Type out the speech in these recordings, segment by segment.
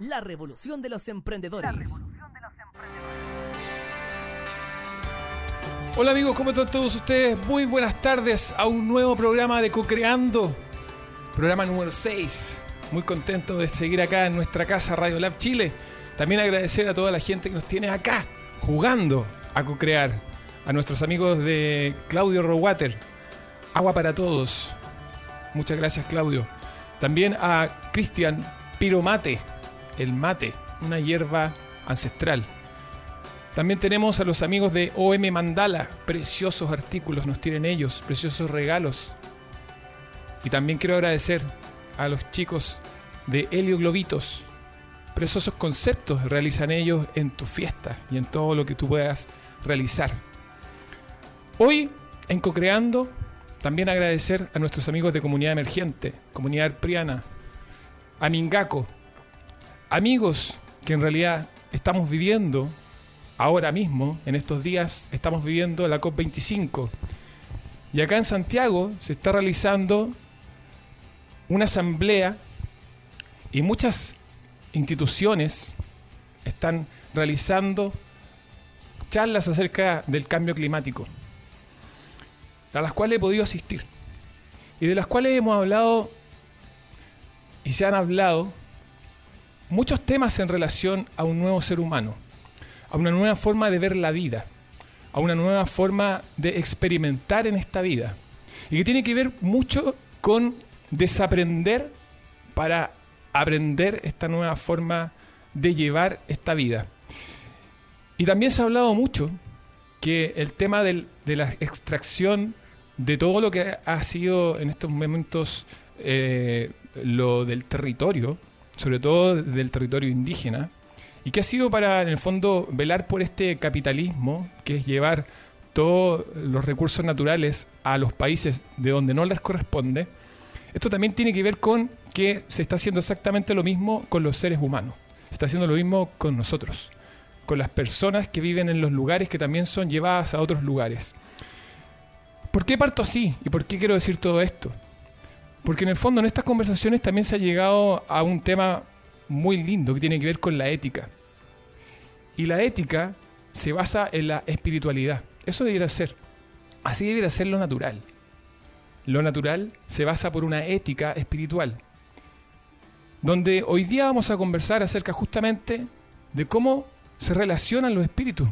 La revolución de los emprendedores. Hola amigos, ¿cómo están todos ustedes? Muy buenas tardes a un nuevo programa de Co-Creando. Programa número 6. Muy contento de seguir acá en nuestra casa Radio Lab Chile. También agradecer a toda la gente que nos tiene acá jugando a co-crear. A nuestros amigos de Claudio Rowater. Agua para todos. Muchas gracias Claudio. También a Cristian Piromate. El mate, una hierba ancestral. También tenemos a los amigos de OM Mandala. Preciosos artículos nos tienen ellos, preciosos regalos. Y también quiero agradecer a los chicos de Helio Globitos. Preciosos conceptos realizan ellos en tu fiesta y en todo lo que tú puedas realizar. Hoy, en Cocreando, también agradecer a nuestros amigos de Comunidad Emergente, Comunidad Priana, a Mingaco, amigos que en realidad estamos viviendo ahora mismo, en estos días, estamos viviendo la COP25. Y acá en Santiago se está realizando una asamblea y muchas instituciones están realizando charlas acerca del cambio climático, a las cuales he podido asistir y de las cuales hemos hablado y se han hablado muchos temas en relación a un nuevo ser humano, a una nueva forma de ver la vida, a una nueva forma de experimentar en esta vida, y que tiene que ver mucho con desaprender para aprender esta nueva forma de llevar esta vida. Y también se ha hablado mucho que el tema de la extracción de todo lo que ha sido en estos momentos eh, lo del territorio, sobre todo del territorio indígena, y que ha sido para, en el fondo, velar por este capitalismo, que es llevar todos los recursos naturales a los países de donde no les corresponde, esto también tiene que ver con que se está haciendo exactamente lo mismo con los seres humanos, se está haciendo lo mismo con nosotros, con las personas que viven en los lugares que también son llevadas a otros lugares. ¿Por qué parto así? ¿Y por qué quiero decir todo esto? Porque en el fondo en estas conversaciones también se ha llegado a un tema muy lindo que tiene que ver con la ética. Y la ética se basa en la espiritualidad. Eso debería ser. Así debería ser lo natural. Lo natural se basa por una ética espiritual. Donde hoy día vamos a conversar acerca justamente de cómo se relacionan los espíritus.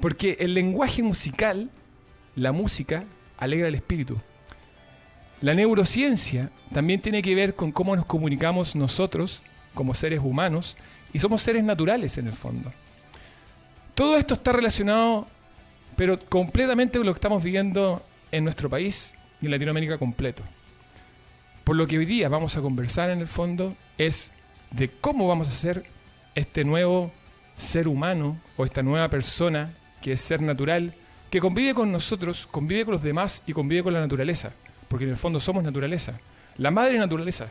Porque el lenguaje musical, la música, alegra el espíritu. La neurociencia también tiene que ver con cómo nos comunicamos nosotros como seres humanos y somos seres naturales en el fondo. Todo esto está relacionado, pero completamente con lo que estamos viviendo en nuestro país y en Latinoamérica completo. Por lo que hoy día vamos a conversar en el fondo es de cómo vamos a hacer este nuevo ser humano o esta nueva persona que es ser natural, que convive con nosotros, convive con los demás y convive con la naturaleza, porque en el fondo somos naturaleza. La madre naturaleza,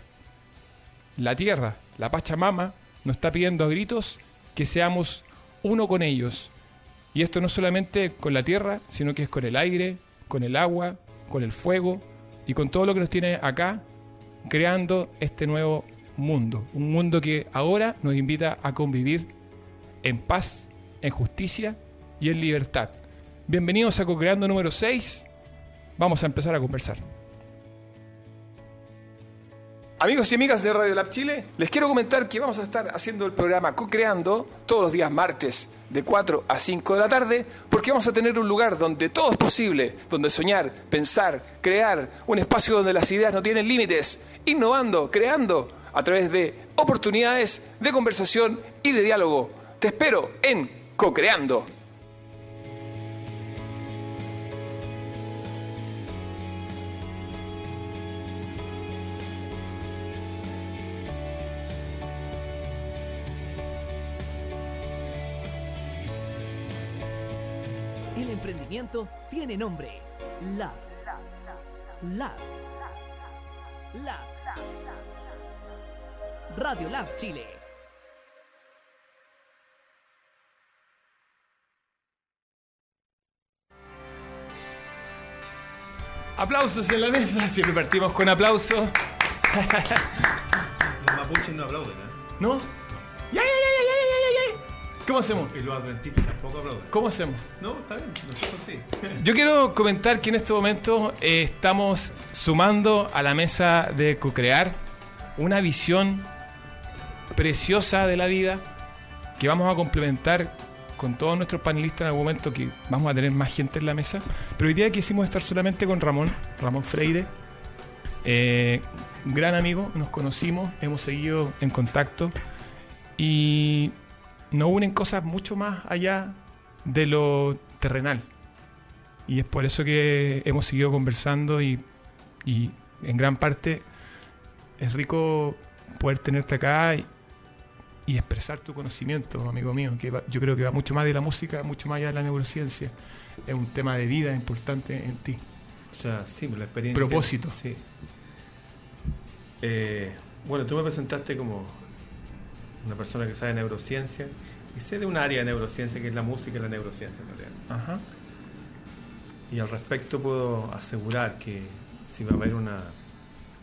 la tierra, la Pachamama, nos está pidiendo a gritos que seamos uno con ellos. Y esto no solamente con la tierra, sino que es con el aire, con el agua, con el fuego y con todo lo que nos tiene acá, creando este nuevo mundo. Un mundo que ahora nos invita a convivir en paz, en justicia y en libertad. Bienvenidos a Co-Creando número 6. Vamos a empezar a conversar. Amigos y amigas de Radio Lab Chile, les quiero comentar que vamos a estar haciendo el programa Co-Creando todos los días martes de 4 a 5 de la tarde, porque vamos a tener un lugar donde todo es posible, donde soñar, pensar, crear, un espacio donde las ideas no tienen límites, innovando, creando a través de oportunidades de conversación y de diálogo. Te espero en Co-Creando. Tiene nombre. Lab. Lab. Lab. Radio Lab Chile. Aplausos en la mesa, siempre partimos con aplausos. Los mapuches no aplauden, ¿eh? ¿No? No. ¿Cómo hacemos? Y los adventistas tampoco aplauden. ¿Cómo hacemos? No, está bien, nosotros sí. Yo quiero comentar que en este momento eh, estamos sumando a la mesa de co-crear una visión preciosa de la vida que vamos a complementar con todos nuestros panelistas en algún momento que vamos a tener más gente en la mesa. Pero hoy día quisimos estar solamente con Ramón, Ramón Freire, eh, gran amigo, nos conocimos, hemos seguido en contacto y nos unen cosas mucho más allá de lo terrenal. Y es por eso que hemos seguido conversando y, y en gran parte es rico poder tenerte acá y, y expresar tu conocimiento, amigo mío, que va- yo creo que va mucho más de la música, mucho más allá de la neurociencia. Es un tema de vida importante en ti. O sea, sí, la experiencia. Propósito. Sí. Eh, bueno, tú me presentaste como una persona que sabe neurociencia y sé de un área de neurociencia que es la música y la neurociencia en realidad. Ajá. Y al respecto puedo asegurar que si va a haber una,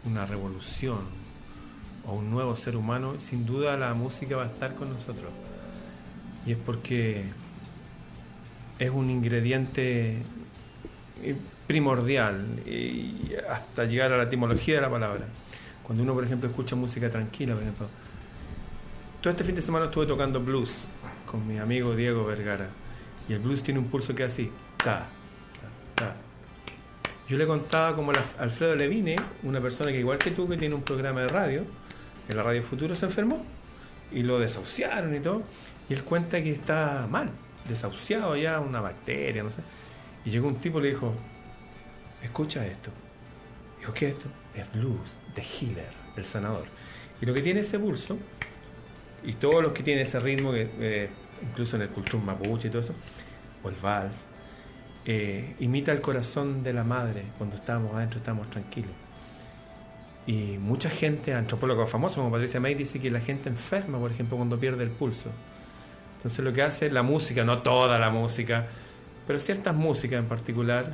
una revolución o un nuevo ser humano, sin duda la música va a estar con nosotros. Y es porque es un ingrediente eh, primordial y hasta llegar a la etimología de la palabra. Cuando uno, por ejemplo, escucha música tranquila, por ejemplo, todo este fin de semana estuve tocando blues con mi amigo Diego Vergara. Y el blues tiene un pulso que es así. Ta, ta, ta. Yo le contaba como Alfredo Levine, una persona que igual que tú, que tiene un programa de radio, en la Radio Futuro se enfermó y lo desahuciaron y todo. Y él cuenta que está mal, desahuciado ya, una bacteria, no sé. Y llegó un tipo y le dijo, escucha esto. Dijo, ¿qué es esto? Es blues, de Healer, el sanador. Y lo que tiene ese pulso, y todos los que tienen ese ritmo, que, eh, incluso en el cultur mapuche y todo eso, o el vals, eh, imita el corazón de la madre cuando estábamos adentro, estábamos tranquilos. Y mucha gente, antropólogos famosos como Patricia May, dice que la gente enferma, por ejemplo, cuando pierde el pulso. Entonces lo que hace la música, no toda la música, pero ciertas músicas en particular,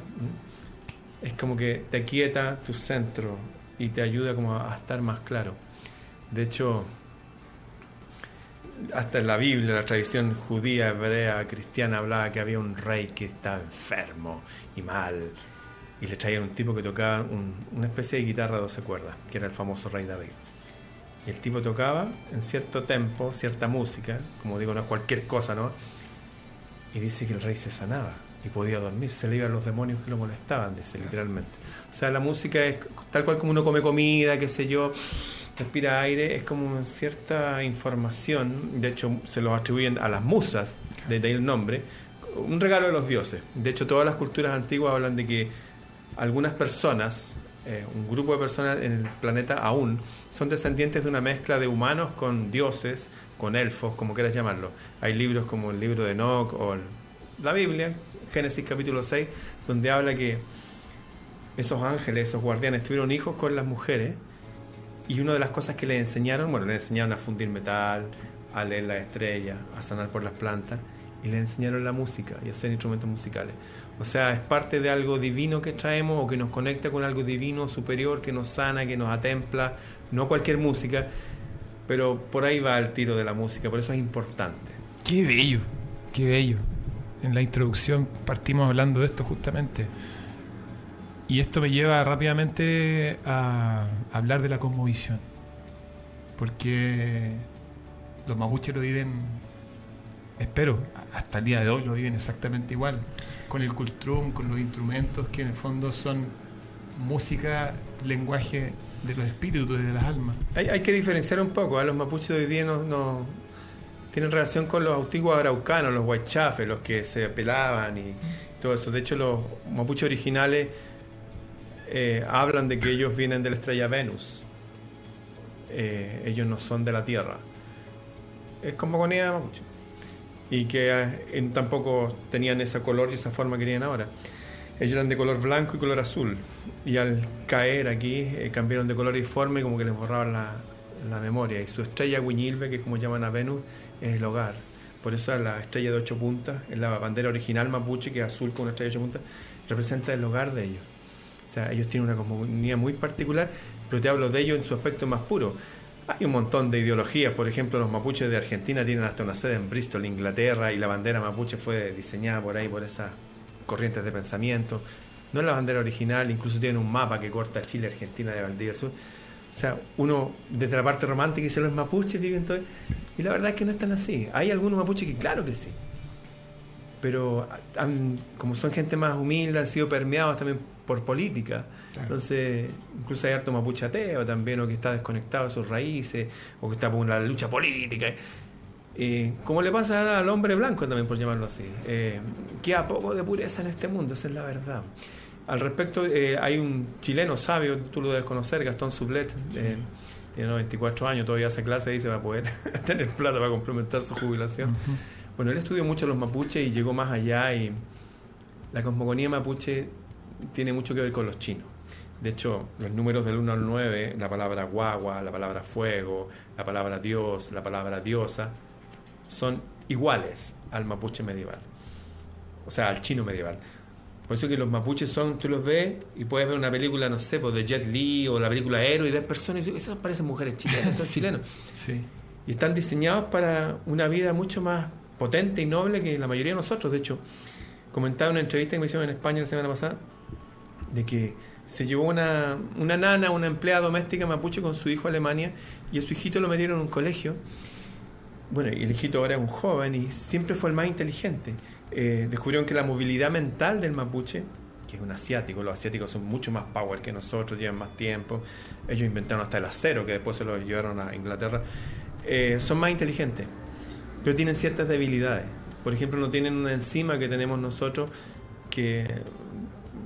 es como que te quieta tu centro y te ayuda como a estar más claro. De hecho, hasta en la Biblia, la tradición judía, hebrea, cristiana, hablaba que había un rey que estaba enfermo y mal, y le traían un tipo que tocaba un- una especie de guitarra de 12 cuerdas, que era el famoso rey David. Y el tipo tocaba en cierto tempo, cierta música, como digo, no es cualquier cosa, ¿no? Y dice que el rey se sanaba y podía dormir, se le iban los demonios que lo molestaban, dice literalmente. O sea, la música es tal cual como uno come comida, qué sé yo, respira aire, es como cierta información, de hecho se lo atribuyen a las musas, de ahí el nombre, un regalo de los dioses. De hecho, todas las culturas antiguas hablan de que algunas personas, eh, un grupo de personas en el planeta aún, son descendientes de una mezcla de humanos con dioses, con elfos, como quieras llamarlo. Hay libros como el libro de Enoch o el- la Biblia, Génesis capítulo 6, donde habla que esos ángeles, esos guardianes, tuvieron hijos con las mujeres y una de las cosas que les enseñaron, bueno, les enseñaron a fundir metal, a leer las estrellas, a sanar por las plantas y les enseñaron la música y hacer instrumentos musicales. O sea, es parte de algo divino que traemos o que nos conecta con algo divino superior que nos sana, que nos atempla, no cualquier música, pero por ahí va el tiro de la música, por eso es importante. Qué bello, qué bello. En la introducción partimos hablando de esto justamente. Y esto me lleva rápidamente a hablar de la cosmovisión. Porque los mapuches lo viven, espero, hasta el día de hoy lo viven exactamente igual. Con el cultrum, con los instrumentos que en el fondo son música, lenguaje de los espíritus, de las almas. Hay, hay que diferenciar un poco, ¿eh? los mapuches de hoy día no, no- tienen relación con los antiguos araucanos, los huaychafes, los que se pelaban y todo eso. De hecho, los mapuches originales eh, hablan de que ellos vienen de la estrella Venus. Eh, ellos no son de la Tierra. Es como conía mapuche. Y que eh, tampoco tenían ese color y esa forma que tienen ahora. Ellos eran de color blanco y color azul. Y al caer aquí eh, cambiaron de color y forma y como que les borraban la, la memoria. Y su estrella Guiñilve, que es como llaman a Venus, es el hogar. Por eso la estrella de ocho puntas, en la bandera original mapuche, que es azul con una estrella de ocho puntas, representa el hogar de ellos. O sea, ellos tienen una cosmogonía muy particular, pero te hablo de ellos en su aspecto más puro. Hay un montón de ideologías, por ejemplo, los mapuches de Argentina tienen hasta una sede en Bristol, Inglaterra, y la bandera mapuche fue diseñada por ahí, por esas corrientes de pensamiento. No es la bandera original, incluso tienen un mapa que corta Chile, Argentina de Valdivia Sur. O sea, uno desde la parte romántica dice los mapuches viven todo. Y la verdad es que no están así. Hay algunos mapuches que, claro que sí. Pero como son gente más humilde, han sido permeados también por política. Entonces, incluso hay harto mapuche ateo también, o que está desconectado de sus raíces, o que está por la lucha política. Eh, como le pasa al hombre blanco también, por llamarlo así. Eh, queda poco de pureza en este mundo, esa es la verdad. Al respecto, eh, hay un chileno sabio, tú lo debes conocer, Gastón Sublet, eh, tiene 94 años, todavía hace clase y se va a poder tener plata para complementar su jubilación. Bueno, él estudió mucho los mapuches y llegó más allá y la cosmogonía mapuche tiene mucho que ver con los chinos. De hecho, los números del 1 al 9, la palabra guagua, la palabra fuego, la palabra dios, la palabra diosa, son iguales al mapuche medieval. O sea, al chino medieval. Por eso que los mapuches son, tú los ves y puedes ver una película, no sé, pues de Jet Li o la película Héroe y ves personas y esas parecen mujeres chilenas, son chilenos. Sí. Y están diseñados para una vida mucho más potente y noble que la mayoría de nosotros. De hecho, comentaba en una entrevista que me hicieron en España la semana pasada de que se llevó una, una nana, una empleada doméstica mapuche con su hijo a Alemania y a su hijito lo metieron en un colegio. Bueno, y el hijito ahora es un joven y siempre fue el más inteligente. Eh, descubrieron que la movilidad mental del mapuche, que es un asiático, los asiáticos son mucho más power que nosotros, llevan más tiempo, ellos inventaron hasta el acero, que después se lo llevaron a Inglaterra, eh, son más inteligentes, pero tienen ciertas debilidades. Por ejemplo, no tienen una enzima que tenemos nosotros que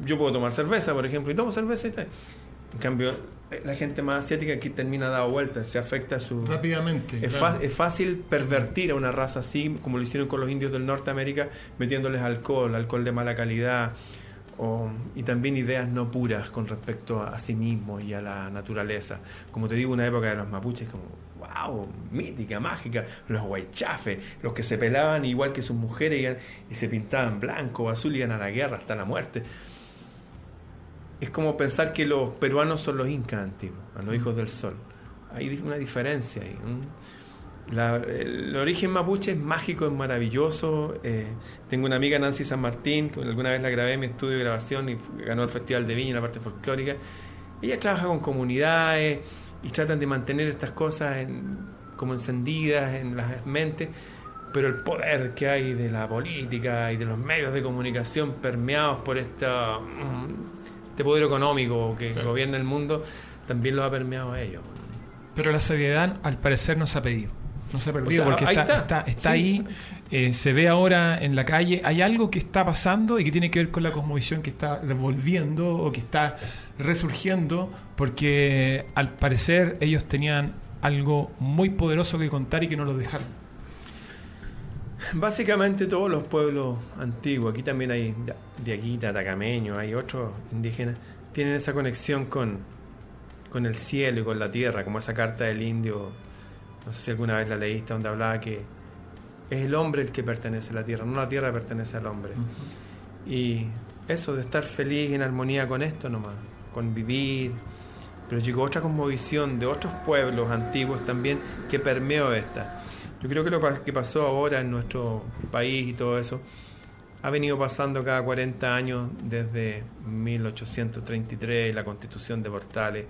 yo puedo tomar cerveza, por ejemplo, y tomo cerveza y tal. En cambio, la gente más asiática aquí termina dado vueltas, se afecta su... Rápidamente. Es, es, fácil pervertir a una raza así, como lo hicieron con los indios del Norteamérica, metiéndoles alcohol, alcohol de mala calidad, o, y también ideas no puras con respecto a, sí mismo y a la naturaleza. Como te digo, una época de los mapuches como, wow, mítica, mágica, los guaychafes, los que se pelaban igual que sus mujeres y, y se pintaban blanco o azul y iban a la guerra hasta la muerte es como pensar que los peruanos son los incas antiguos, los hijos del sol. Hay una diferencia ahí. el origen mapuche es mágico, es maravilloso. Eh, tengo una amiga, Nancy San Martín, que alguna vez la grabé en mi estudio de grabación y ganó el Festival de Viña en la parte folclórica. Ella trabaja con comunidades y tratan de mantener estas cosas como encendidas en las mentes, pero el poder que hay de la política y de los medios de comunicación permeados por esta este poder económico que gobierna el mundo también lo ha permeado a ellos. Pero la seriedad, al parecer, no se ha pedido. No se ha perdido porque está, está. ahí, eh, se ve ahora en la calle. Hay algo que está pasando y que tiene que ver con la cosmovisión que está devolviendo o que está resurgiendo, porque al parecer ellos tenían algo muy poderoso que contar y que no lo dejaron. Básicamente todos los pueblos antiguos, aquí también hay diaguita, tacameño, hay otros indígenas, tienen esa conexión con, con el cielo y con la tierra, como esa carta del indio, no sé si alguna vez la leíste, donde hablaba que es el hombre el que pertenece a la tierra, no la tierra pertenece al hombre. Y eso de estar feliz en armonía con esto nomás, con vivir. Pero llegó otra cosmovisión de otros pueblos antiguos también que permeó esta. Yo creo que lo que pasó ahora en nuestro país y todo eso ha venido pasando cada 40 años desde 1833, la constitución de Portales.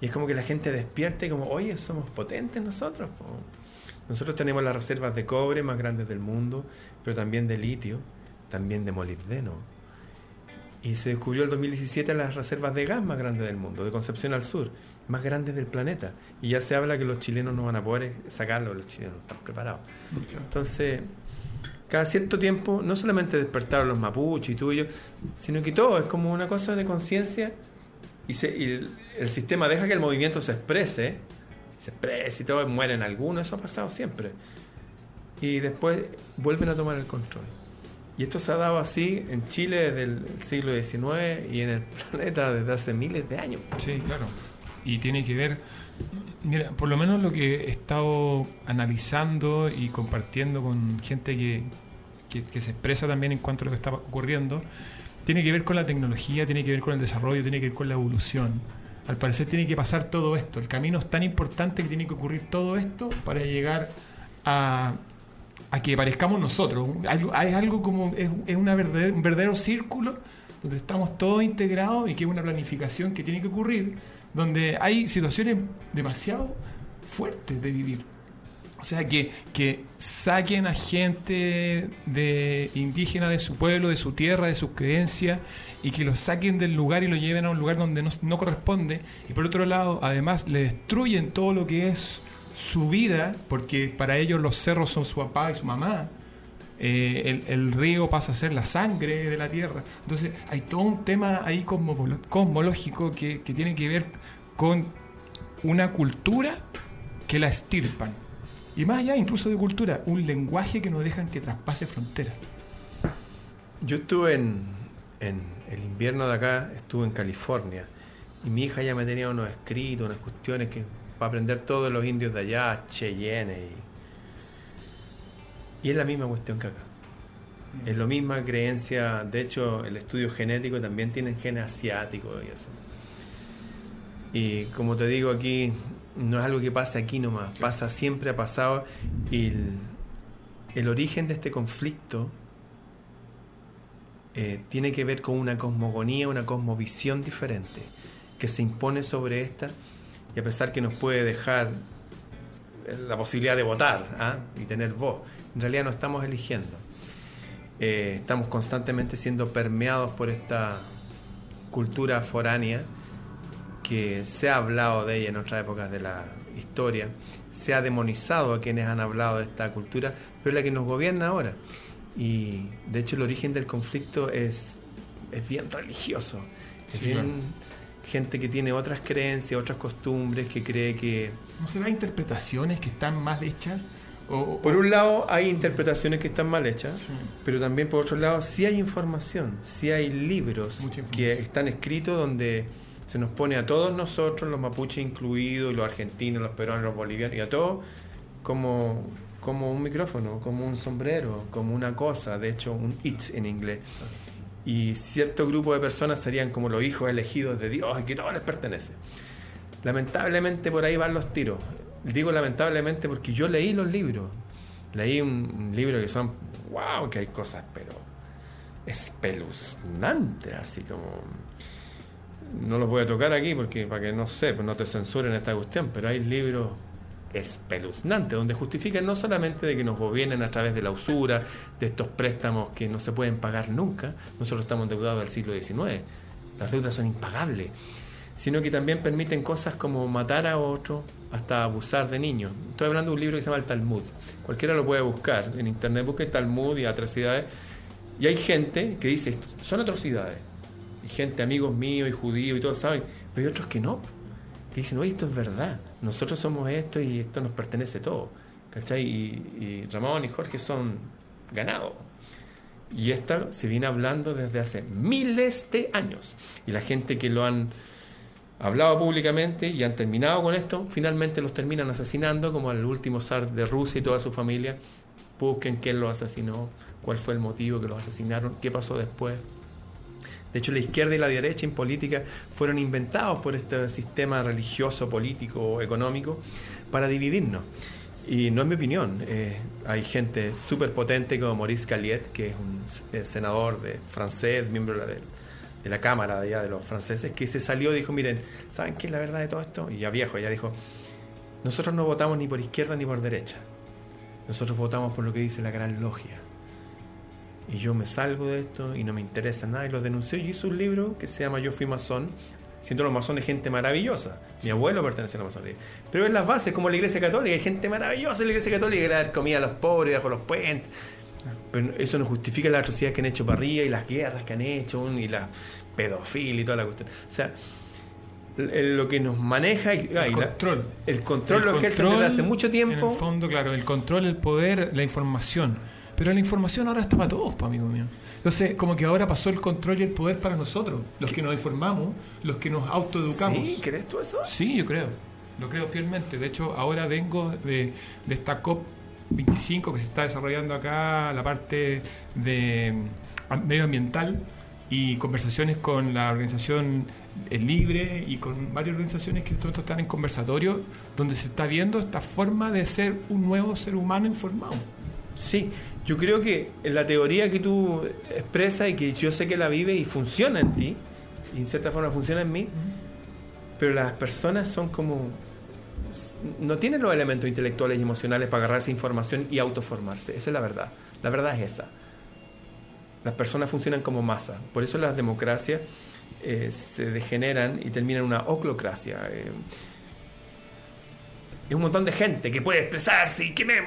Y es como que la gente despierta y como, oye, somos potentes nosotros. Nosotros tenemos las reservas de cobre más grandes del mundo, pero también de litio, también de molibdeno. Y se descubrió el 2017 las reservas de gas más grandes del mundo, de Concepción al sur más grandes del planeta. Y ya se habla que los chilenos no van a poder sacarlo, los chilenos no están preparados. Entonces, cada cierto tiempo, no solamente despertaron los mapuches y tú y yo, sino que todo es como una cosa de conciencia y, el, sistema deja que el movimiento se exprese, se exprese y todo, mueren algunos, eso ha pasado siempre. Y después vuelven a tomar el control. Y esto se ha dado así en Chile desde el siglo XIX y en el planeta desde hace miles de años. Sí, claro y tiene que ver, mira, por lo menos lo que he estado analizando y compartiendo con gente que, que, se expresa también en cuanto a lo que está ocurriendo, tiene que ver con la tecnología, tiene que ver con el desarrollo, tiene que ver con la evolución. al parecer tiene que pasar todo esto. El camino es tan importante que tiene que ocurrir todo esto para llegar a, a que parezcamos nosotros. Es algo como, es, es un verdadero círculo donde estamos todos integrados y que es una planificación que tiene que ocurrir, donde hay situaciones demasiado fuertes de vivir. O sea, que, que saquen a gente de indígena de su pueblo, de su tierra, de sus creencias, y que los saquen del lugar y lo lleven a un lugar donde no, no corresponde. Y por otro lado, además, le destruyen todo lo que es su vida, porque para ellos los cerros son su papá y su mamá. Eh, el, río pasa a ser la sangre de la tierra. Entonces, hay todo un tema ahí cosmológico que, que tiene que ver con una cultura que la estirpan. Y más allá incluso de cultura, un lenguaje que no dejan que traspase fronteras. Yo estuve en, en el invierno de acá, estuve en California, y mi hija ya me tenía unos escritos, unas cuestiones que para aprender todos los indios de allá, Cheyenne, y, y es la misma cuestión que acá. Es la misma creencia, de hecho el estudio genético también tiene genes asiáticos y eso. Y como te digo aquí, no es algo que pasa aquí nomás, pasa siempre, ha pasado, y el, el origen de este conflicto eh, tiene que ver con una cosmogonía, una cosmovisión diferente que se impone sobre esta y a pesar que nos puede dejar eh, la posibilidad de votar ¿ah? y tener voz, en realidad no estamos eligiendo. Eh, estamos constantemente siendo permeados por esta cultura foránea que se ha hablado de ella en otras épocas de la historia, se ha demonizado a quienes han hablado de esta cultura, pero es la que nos gobierna ahora. Y de hecho el origen del conflicto es, es bien religioso. Es Sí, bien claro. Gente que tiene otras creencias, otras costumbres, que cree que... ¿No será interpretaciones que están mal hechas? O, Por un lado hay interpretaciones que están mal hechas, Sí. pero también por otro lado sí hay información, sí hay libros que están escritos donde se nos pone a todos nosotros, los mapuches incluidos, y los argentinos, los peruanos, los bolivianos, y a todos como, como un micrófono, como un sombrero, como una cosa, de hecho un it en inglés. Y cierto grupo de personas serían como los hijos elegidos de Dios que todo les pertenece. Lamentablemente por ahí van los tiros. Digo lamentablemente porque yo leí los libros. Leí un, un libro que son, wow, que hay cosas, pero espeluznantes, así como... No los voy a tocar aquí porque para que no sé, pues no te censuren esta cuestión, pero hay libros espeluznantes donde justifican no solamente de que nos gobiernen a través de la usura, de estos préstamos que no se pueden pagar nunca, nosotros estamos endeudados del siglo XIX, las deudas son impagables, sino que también permiten cosas como matar a otro, hasta abusar de niños. Estoy hablando de un libro que se llama el Talmud. Cualquiera lo puede buscar en internet, busque Talmud y atrocidades. Y hay gente que dice, son atrocidades. Y gente, amigos míos y judíos y todos saben, pero hay otros que no. Que dicen, oye, esto es verdad. Nosotros somos esto y esto nos pertenece todo. ¿Cachai? Y, y Ramón y Jorge son ganados. Y esta se viene hablando desde hace miles de años. Y la gente que lo han hablado públicamente y han terminado con esto, finalmente los terminan asesinando, como al último zar de Rusia y toda su familia. Busquen quién lo asesinó, cuál fue el motivo que los asesinaron, qué pasó después. De hecho, la izquierda y la derecha en política fueron inventados por este sistema religioso, político, económico, para dividirnos. Y no es mi opinión. eh, hay gente súper potente como Maurice Caliet, que es un eh, senador de, francés, miembro de la, de, la Cámara de, allá de los franceses, que se salió y dijo, miren, ¿saben qué es la verdad de todo esto? Y ya viejo, ya dijo, nosotros no votamos ni por izquierda ni por derecha. Nosotros votamos por lo que dice la gran logia. Y yo me salgo de esto y no me interesa nada. Y lo denunció y hizo un libro que se llama Yo fui masón, siendo los masones gente maravillosa. Mi abuelo pertenece a la masonería. Pero en las bases, como la iglesia católica, hay gente maravillosa en la iglesia católica que le da comida a los pobres bajo los puentes. Pero eso no justifica la atrocidad que han hecho para arriba y las guerras que han hecho y la pedofilia y toda la cuestión. O sea, lo que nos maneja y, ah, y el la- control. el control El lo ejercen desde hace mucho En tiempo. el fondo, claro, el control, el poder, la información. Pero la información ahora está para todos, pues, amigo mío. Entonces, como que ahora pasó el control y el poder para nosotros, los que nos informamos, los que nos autoeducamos. ¿Sí? ¿Crees tú eso? Sí, yo creo. Lo creo fielmente. De hecho, ahora vengo de, de esta COP25 que se está desarrollando acá, la parte de medioambiental. y conversaciones con la organización El Libre y con varias organizaciones que están en conversatorio donde se está viendo esta forma de ser un nuevo ser humano informado. Sí, yo creo que la teoría que tú expresas y que yo sé que la vive y funciona en ti, y en cierta forma funciona en mí, pero las personas son como no tienen los elementos intelectuales y emocionales para agarrar esa información y autoformarse. Esa es la verdad. La verdad es esa. Las personas funcionan como masa. Por eso las democracias eh, se degeneran y terminan en una oclocracia. Eh, es un montón de gente que puede expresarse y que me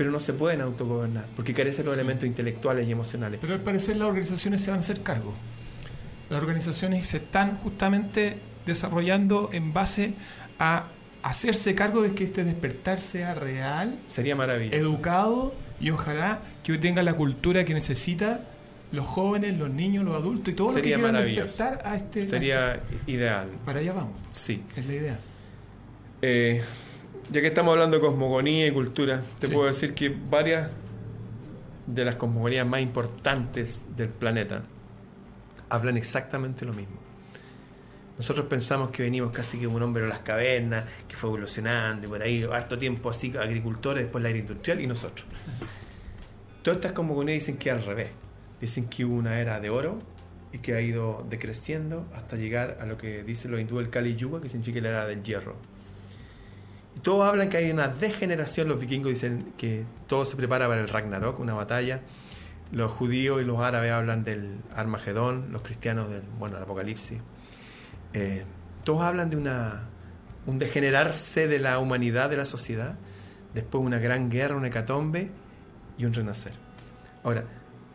pero no se pueden autogobernar porque carecen los elementos intelectuales y emocionales. Pero al parecer las organizaciones se van a hacer cargo. Las organizaciones se están justamente desarrollando en base a hacerse cargo de que este despertar sea real, sería maravilloso, educado y ojalá que hoy tenga la cultura que necesita los jóvenes, los niños, los adultos y todo sería lo que maravilloso. despertar a este sería ideal. Para allá vamos. Sí, es la idea. Eh, ya que estamos hablando de cosmogonía y cultura, te puedo decir que varias de las cosmogonías más importantes del planeta hablan exactamente lo mismo. Nosotros pensamos que venimos casi que un hombre de las cavernas, que fue evolucionando y por ahí, harto tiempo así, agricultores, después la era industrial y nosotros. Todas estas cosmogonías dicen que al revés. Dicen que hubo una era de oro y que ha ido decreciendo hasta llegar a lo que dice los hindúes el Kali Yuga, que significa la era del hierro. Y todos hablan que hay una degeneración, los vikingos dicen que todo se prepara para el Ragnarok, una batalla. Los judíos y los árabes hablan del Armagedón, los cristianos del, bueno, el Apocalipsis. Eh, todos hablan de una, un degenerarse de la humanidad, de la sociedad, después una gran guerra, una hecatombe y un renacer. Ahora,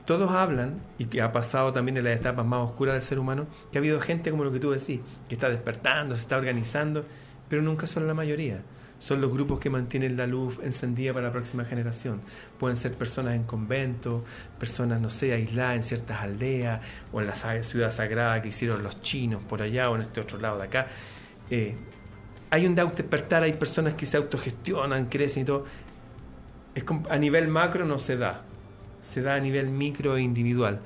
todos hablan, y que ha pasado también en las etapas más oscuras del ser humano, que ha habido gente como lo que tú decís, que está despertando, se está organizando, pero nunca son la mayoría son los grupos que mantienen la luz encendida para la próxima generación. Pueden ser personas en conventos, personas, no sé, aisladas en ciertas aldeas o en la ciudad sagrada que hicieron los chinos por allá o en este otro lado de acá. Eh, hay un despertar, hay personas que se autogestionan, crecen y todo. Es a nivel macro no se da, se da a nivel micro e individual.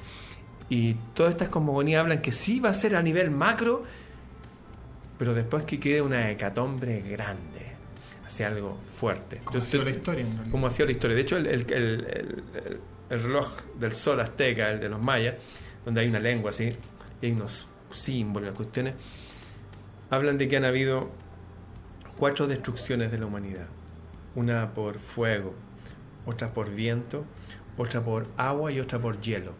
Y todas estas cosmogonías hablan que sí va a ser a nivel macro, pero después que quede una hecatombre grande hacia algo fuerte. Como ha sido la historia. Como ha sido la historia. De hecho, el, el, reloj del sol azteca, el de los mayas, donde hay una lengua así, y hay unos símbolos, cuestiones, hablan de que han habido cuatro destrucciones de la humanidad. Una por fuego, otra por viento, otra por agua y otra por hielo.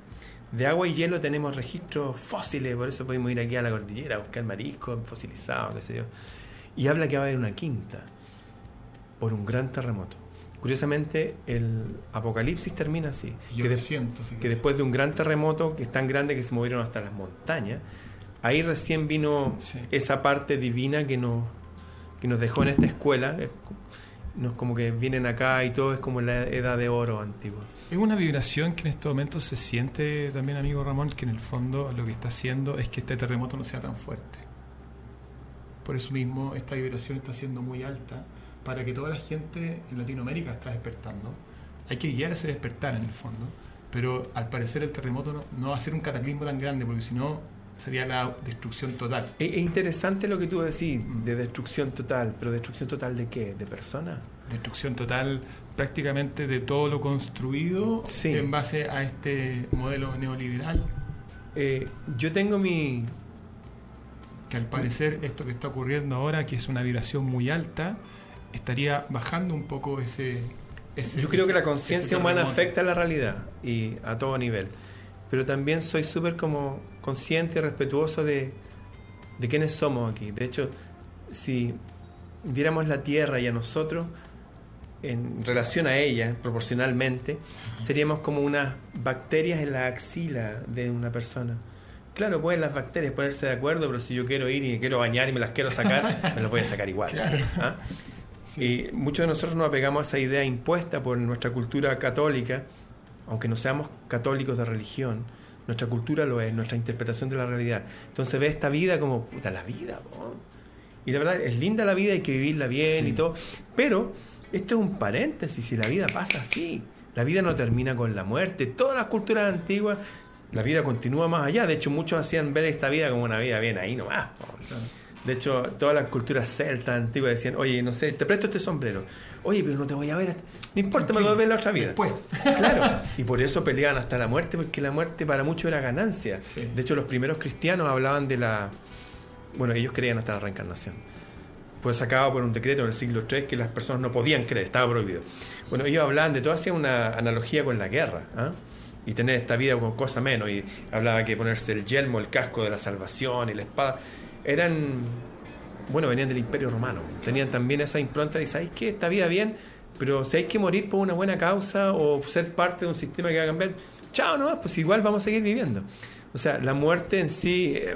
De agua y hielo tenemos registros fósiles, por eso podemos ir aquí a la cordillera a buscar mariscos fosilizados, qué sé yo. Y habla que va a haber una quinta, por un gran terremoto. Curiosamente, el Apocalipsis termina así. que, siento, que después de un gran terremoto, que es tan grande que se movieron hasta las montañas, ahí recién vino esa parte divina que nos, que nos dejó en esta escuela. nos como que vienen acá y todo es como la edad de oro antigua. Es una vibración que en estos momentos se siente también, amigo Ramón, que en el fondo lo que está haciendo es que este terremoto no sea tan fuerte. Por eso mismo esta vibración está siendo muy alta para que toda la gente en Latinoamérica está despertando. Hay que guiar ese despertar en el fondo, pero al parecer el terremoto no, va a ser un cataclismo tan grande, porque si no sería la destrucción total. Es interesante lo que tú decís de destrucción total, pero destrucción total de qué? ¿De personas? Destrucción total prácticamente de todo lo construido en base a este modelo neoliberal. Eh, yo tengo mi... Que al parecer esto que está ocurriendo ahora, que es una vibración muy alta, estaría bajando un poco ese... Yo creo que la conciencia humana afecta a la realidad y a todo nivel, pero también soy súper como consciente y respetuoso de, de quiénes somos aquí. De hecho, si viéramos la Tierra y a nosotros en relación a ella, proporcionalmente, seríamos como unas bacterias en la axila de una persona. Claro, pueden las bacterias ponerse de acuerdo, pero si yo quiero ir y quiero bañar y me las quiero sacar, me las voy a sacar igual. ¿ah? Y muchos de nosotros nos apegamos a esa idea impuesta por nuestra cultura católica, aunque no seamos católicos de religión, nuestra cultura lo es, nuestra interpretación de la realidad. Entonces ve esta vida como, puta, la vida, Y la verdad, es linda la vida, hay que vivirla bien y todo. Pero esto es un paréntesis, si la vida pasa así. La vida no termina con la muerte. Todas las culturas antiguas la vida continúa más allá. De hecho, muchos hacían ver esta vida como una vida bien ahí nomás. po. De hecho, todas las culturas celtas antiguas decían, oye, no sé, te presto este sombrero. Oye, pero no te voy a ver. hasta- No importa, me lo voy a ver en la otra vida. Después. Claro. Y por eso peleaban hasta la muerte, porque la muerte para muchos era ganancia. Sí. De hecho, los primeros cristianos hablaban de la... Bueno, ellos creían hasta la reencarnación. Fue sacado por un decreto en el siglo III que las personas no podían creer, estaba prohibido. Bueno, ellos hablaban de todo, hacían una analogía con la guerra. ¿ah? Y tener esta vida como cosa menos. Y hablaba que ponerse el yelmo, el casco de la salvación y la espada. Eran... Bueno, venían del Imperio Romano. Tenían también esa impronta de, ¿sabéis qué? Esta vida bien, pero si hay que morir por una buena causa o ser parte de un sistema que va a cambiar, chao, no, pues igual vamos a seguir viviendo. O sea, la muerte en sí, eh,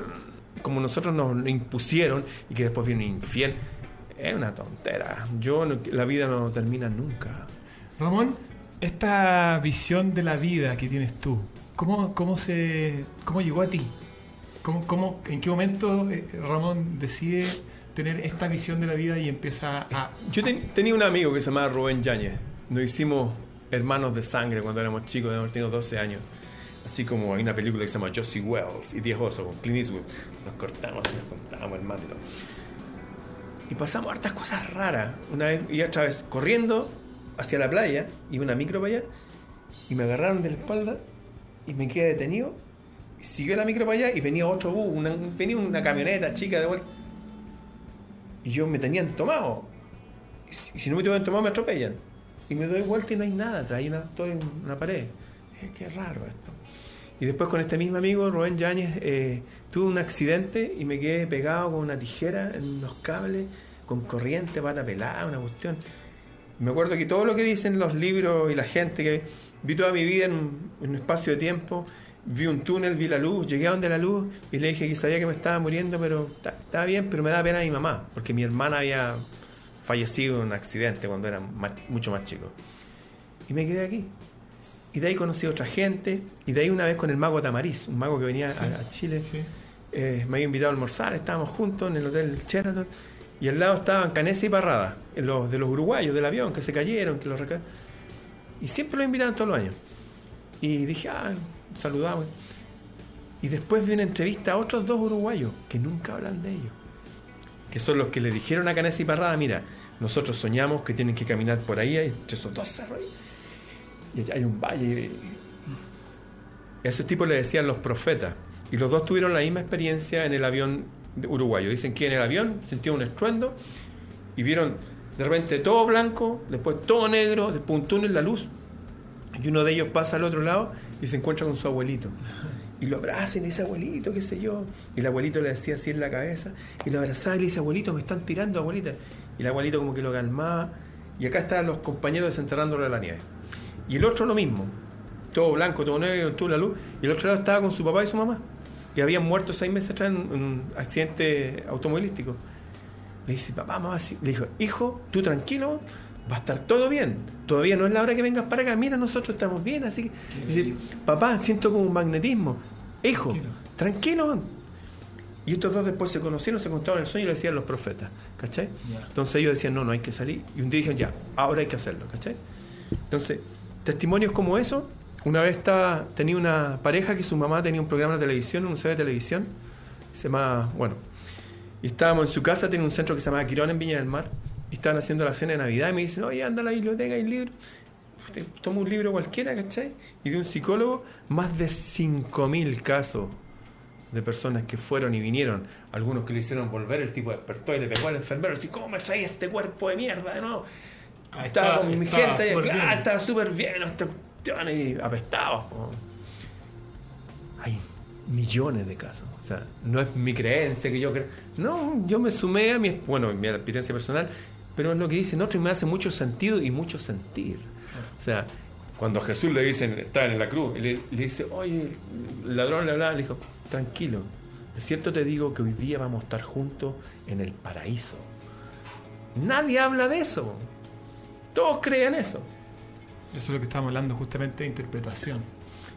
como nosotros nos impusieron y que después viene un infiel, es una tontera. Yo la vida no termina nunca. Ramón, esta visión de la vida que tienes tú, ¿cómo, cómo, se, cómo llegó a ti? ¿Cómo, cómo, ¿En qué momento eh, Ramón decide tener esta visión de la vida y empieza a... Yo ten- tenía un amigo que se llamaba Rubén Yáñez. Nos hicimos hermanos de sangre cuando éramos chicos, tenido 12 años. Así como hay una película que se llama Josie Wells y Diez Osos con Clint Eastwood. Nos cortamos y nos contábamos hermanos y todo. Y pasamos hartas cosas raras. Una vez y otra vez corriendo hacia la playa, iba una micro para allá, y me agarraron de la espalda y me quedé detenido. Siguió la micro para allá y venía otro bus, una, venía una camioneta chica de vuelta. Y yo me tenían tomado. Y si, si no me tuvieran tomado me atropellan. Y me doy vuelta y no hay nada, hay una, en una pared. Eh, Qué raro esto. Y después con este mismo amigo, Rubén Yáñez, eh, tuve un accidente y me quedé pegado con una tijera en unos cables, con corriente, pata pelada, una cuestión. Me acuerdo que todo lo que dicen los libros y la gente, que vi toda mi vida en un, en un espacio de tiempo, vi un túnel, vi la luz, llegué a donde la luz y le dije que sabía que me estaba muriendo, pero ta- estaba bien, pero me da pena a mi mamá, porque mi hermana había fallecido en un accidente cuando era más- mucho más chico. Y me quedé aquí. Y de ahí conocí a otra gente, y de ahí una vez con el mago Tamariz, un mago que venía a- Sí. a, Chile, Sí. eh, me había invitado a almorzar, estábamos juntos en el hotel Sheraton, y al lado estaban Canesa y Parrada, los, de los uruguayos del avión que se cayeron, que los Y siempre los invitaban todos los años. Y dije, ah, saludamos. Y después vi una entrevista a otros dos uruguayos que nunca hablan de ellos. Que son los que le dijeron a Canesa y Parrada, mira, nosotros soñamos que tienen que caminar por ahí, entre esos dos cerros y allá hay un valle. A esos tipos le decían los profetas. Y los dos tuvieron la misma experiencia en el avión uruguayo. Dicen que en el avión sintió un estruendo y vieron de repente todo blanco, después todo negro, después un túnel, la luz. Y uno de ellos pasa al otro lado y se encuentra con su abuelito. Y lo le dice, abuelito, qué sé yo. Y el abuelito le decía así en la cabeza. Y lo abrazaba y le dice, abuelito, me están tirando, abuelita. Y el abuelito como que lo calmaba. Y acá están los compañeros desenterrándolo de la nieve. Y el otro lo mismo. Todo blanco, todo negro, toda la luz. Y el otro lado estaba con su papá y su mamá. Que habían muerto seis meses atrás en un accidente automovilístico. Le dice, papá, mamá, sí. le dijo, hijo, tú tranquilo, va a estar todo bien. Todavía no es la hora que vengas para acá. Mira, nosotros estamos bien, así que. Dice, papá, siento como un magnetismo. Hijo, Tranquilo. tranquilo. Y estos dos después se conocieron, se contaron el sueño y lo decían los profetas. ¿Cachai? Entonces ellos decían, no, no hay que salir. Y un día dijeron, ya, ahora hay que hacerlo. ¿Cachai? Entonces, testimonios como eso. Una vez estaba, tenía una pareja que su mamá tenía un programa de televisión, un CD de televisión. Se llama, bueno, y estábamos en su casa, tenía un centro que se llamaba Quirón en Viña del Mar. Y estaban haciendo la cena de Navidad y me dicen, oye, anda a la biblioteca, hay libro. Toma un libro cualquiera, ¿cachai? Y de un psicólogo, más de 5.000 casos de personas que fueron y vinieron. Algunos que le hicieron volver, el tipo despertó y le pegó al enfermero. Así, ¿cómo me trae este cuerpo de mierda de nuevo? Ah, estaba, estaba- con mi gente, súper claro, bien. estaba súper bien, esta cuestión, y apestados. po. Hay millones de casos. O sea, no es mi creencia que yo creo. No, yo me sumé a mi, bueno, mi experiencia personal, pero es lo que dicen otros y me hace mucho sentido y mucho sentir. O sea, cuando a Jesús le dicen, está en la cruz, y le, le dice, oye, el ladrón le hablaba, le dijo, tranquilo, de cierto te digo que hoy día vamos a estar juntos en el paraíso. Nadie habla de eso. Todos creen eso. Eso es lo que estábamos hablando justamente de interpretación.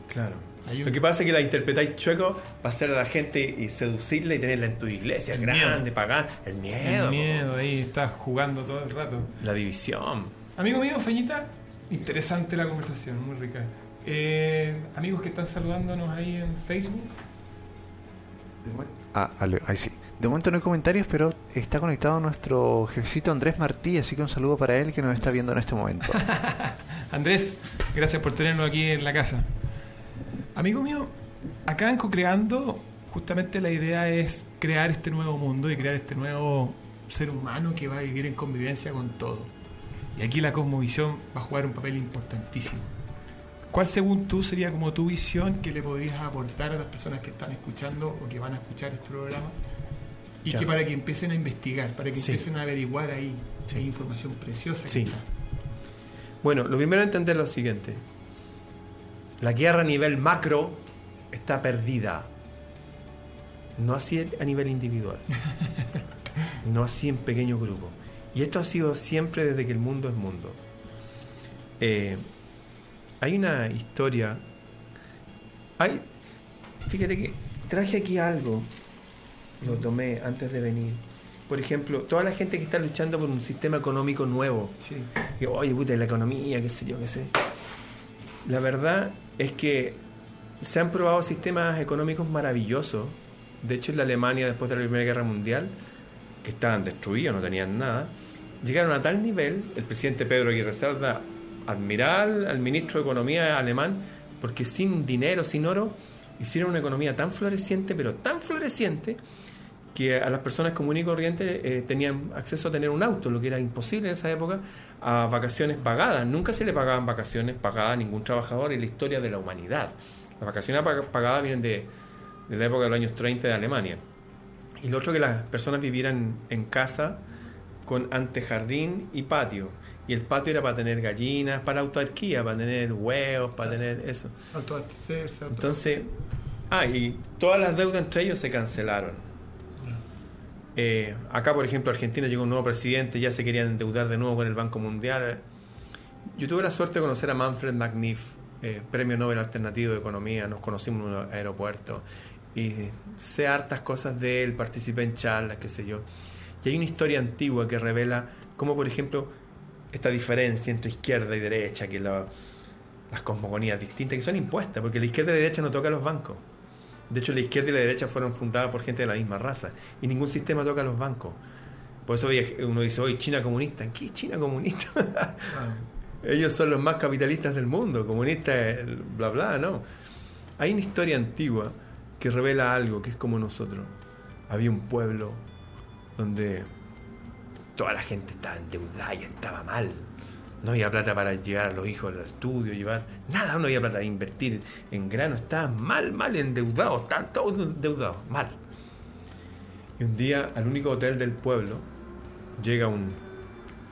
Claro. Lo que pasa es que la interpretáis chueco para hacer a la gente y seducirla y tenerla en tu iglesia El grande, miedo. pagar. El miedo. El miedo ahí estás jugando todo el rato. La división. Amigo mío, Feñita, interesante la conversación, muy rica. Eh, amigos que están saludándonos ahí en Facebook. Ah, ale- ahí sí. De momento no hay comentarios, pero está conectado nuestro jefecito Andrés Martí, así que un saludo para él que nos está viendo en este momento. Andrés, gracias por tenernos aquí en la casa. Amigo mío, acá en Cocreando, justamente la idea es crear este nuevo mundo y crear este nuevo ser humano que va a vivir en convivencia con todo. Y aquí la cosmovisión va a jugar un papel importantísimo. ¿Cuál según tú sería como tu visión que le podrías aportar a las personas que están escuchando o que van a escuchar este programa? Y que para que empiecen a investigar, para que Sí. empiecen a averiguar ahí, si Sí. hay información preciosa que Sí. está. Bueno, lo primero es entender lo siguiente. La guerra a nivel macro está perdida. No así a nivel individual. No así en pequeño grupo. Y esto ha sido siempre desde que el mundo es mundo. Eh, hay una historia. Hay, fíjate que traje aquí algo. Lo tomé antes de venir. Por ejemplo, toda la gente que está luchando por un sistema económico nuevo Sí. que, oye, puta, la economía, qué sé yo, qué sé. La verdad es que se han probado sistemas económicos maravillosos. De hecho, en la Alemania, después de la Primera Guerra Mundial, que estaban destruidos, no tenían nada, llegaron a tal nivel, el presidente Pedro Aguirre Cerda, admiral al ministro de Economía alemán, porque sin dinero, sin oro, hicieron una economía tan floreciente, pero tan floreciente, que a las personas comunes y corrientes eh, tenían acceso a tener un auto, lo que era imposible en esa época, a vacaciones pagadas. Nunca se le pagaban vacaciones pagadas a ningún trabajador en la historia de la humanidad. Las vacaciones pag- pagadas vienen de, de la época de los años 30 de Alemania. Y lo otro que las personas vivieran en casa con antejardín y patio. Y el patio era para tener gallinas, para autarquía, para tener huevos, para tener eso. Entonces, ah, y todas las deudas entre ellos se cancelaron. Eh, acá, por ejemplo, Argentina llegó un nuevo presidente, ya se querían endeudar de nuevo con el Banco Mundial. Yo tuve la suerte de conocer a Manfred McNiff, eh, premio Nobel Alternativo de Economía, nos conocimos en un aeropuerto y sé hartas cosas de él, participé en charlas, qué sé yo. Y hay una historia antigua que revela cómo, por ejemplo, esta diferencia entre izquierda y derecha, que la- las cosmogonías distintas que son impuestas, porque la izquierda y la derecha no toca a los bancos. De hecho, la izquierda y la derecha fueron fundadas por gente de la misma raza y ningún sistema toca a los bancos. Por eso uno dice, hoy China comunista. ¿Qué China comunista? Ah, Ellos son los más capitalistas del mundo, comunistas, bla, bla, no. Hay una historia antigua que revela algo que es como nosotros. Había un pueblo donde toda la gente estaba endeudada y estaba mal. No había plata para llevar a los hijos al estudio, llevar nada, no había plata para invertir en grano, estaban mal, mal endeudados, estaban todos endeudados, mal. Y un día al único hotel del pueblo llega un,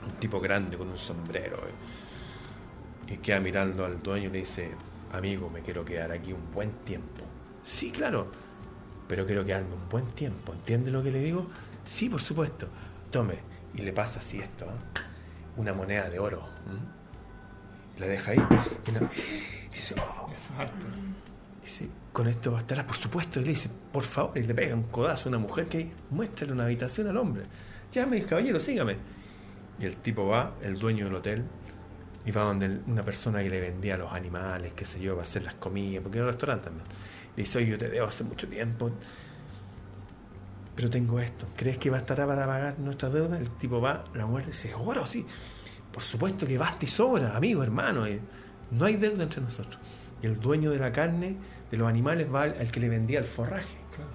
un tipo grande con un sombrero eh, y queda mirando al dueño y le dice, amigo, me quiero quedar aquí un buen tiempo. Sí, claro, pero quiero quedarme un buen tiempo. ¿Entiende lo que le digo? Sí, por supuesto. Tome. Y le pasa así esto, ¿eh? Una moneda de oro. la deja ahí. Y, no- y dice, "Oh". eso es harto. Dice, con esto bastará, por supuesto. Y le dice, por favor, y le pega un codazo a una mujer que muéstrale una habitación al hombre. Ya me dice, caballero, sígame. Y el tipo va, el dueño del hotel, y va donde una persona que le vendía los animales, qué sé yo, para hacer las comidas, porque era un restaurante también. Le dice, oye, yo te debo hace mucho tiempo, pero tengo esto. ¿Crees que bastará para pagar nuestras deudas? El tipo va, la mujer dice, oro, sí. Por supuesto que basta y sobra, amigo, hermano. eh, No hay deuda entre nosotros. Y el dueño de la carne, de los animales, va al, al que le vendía el forraje. Claro.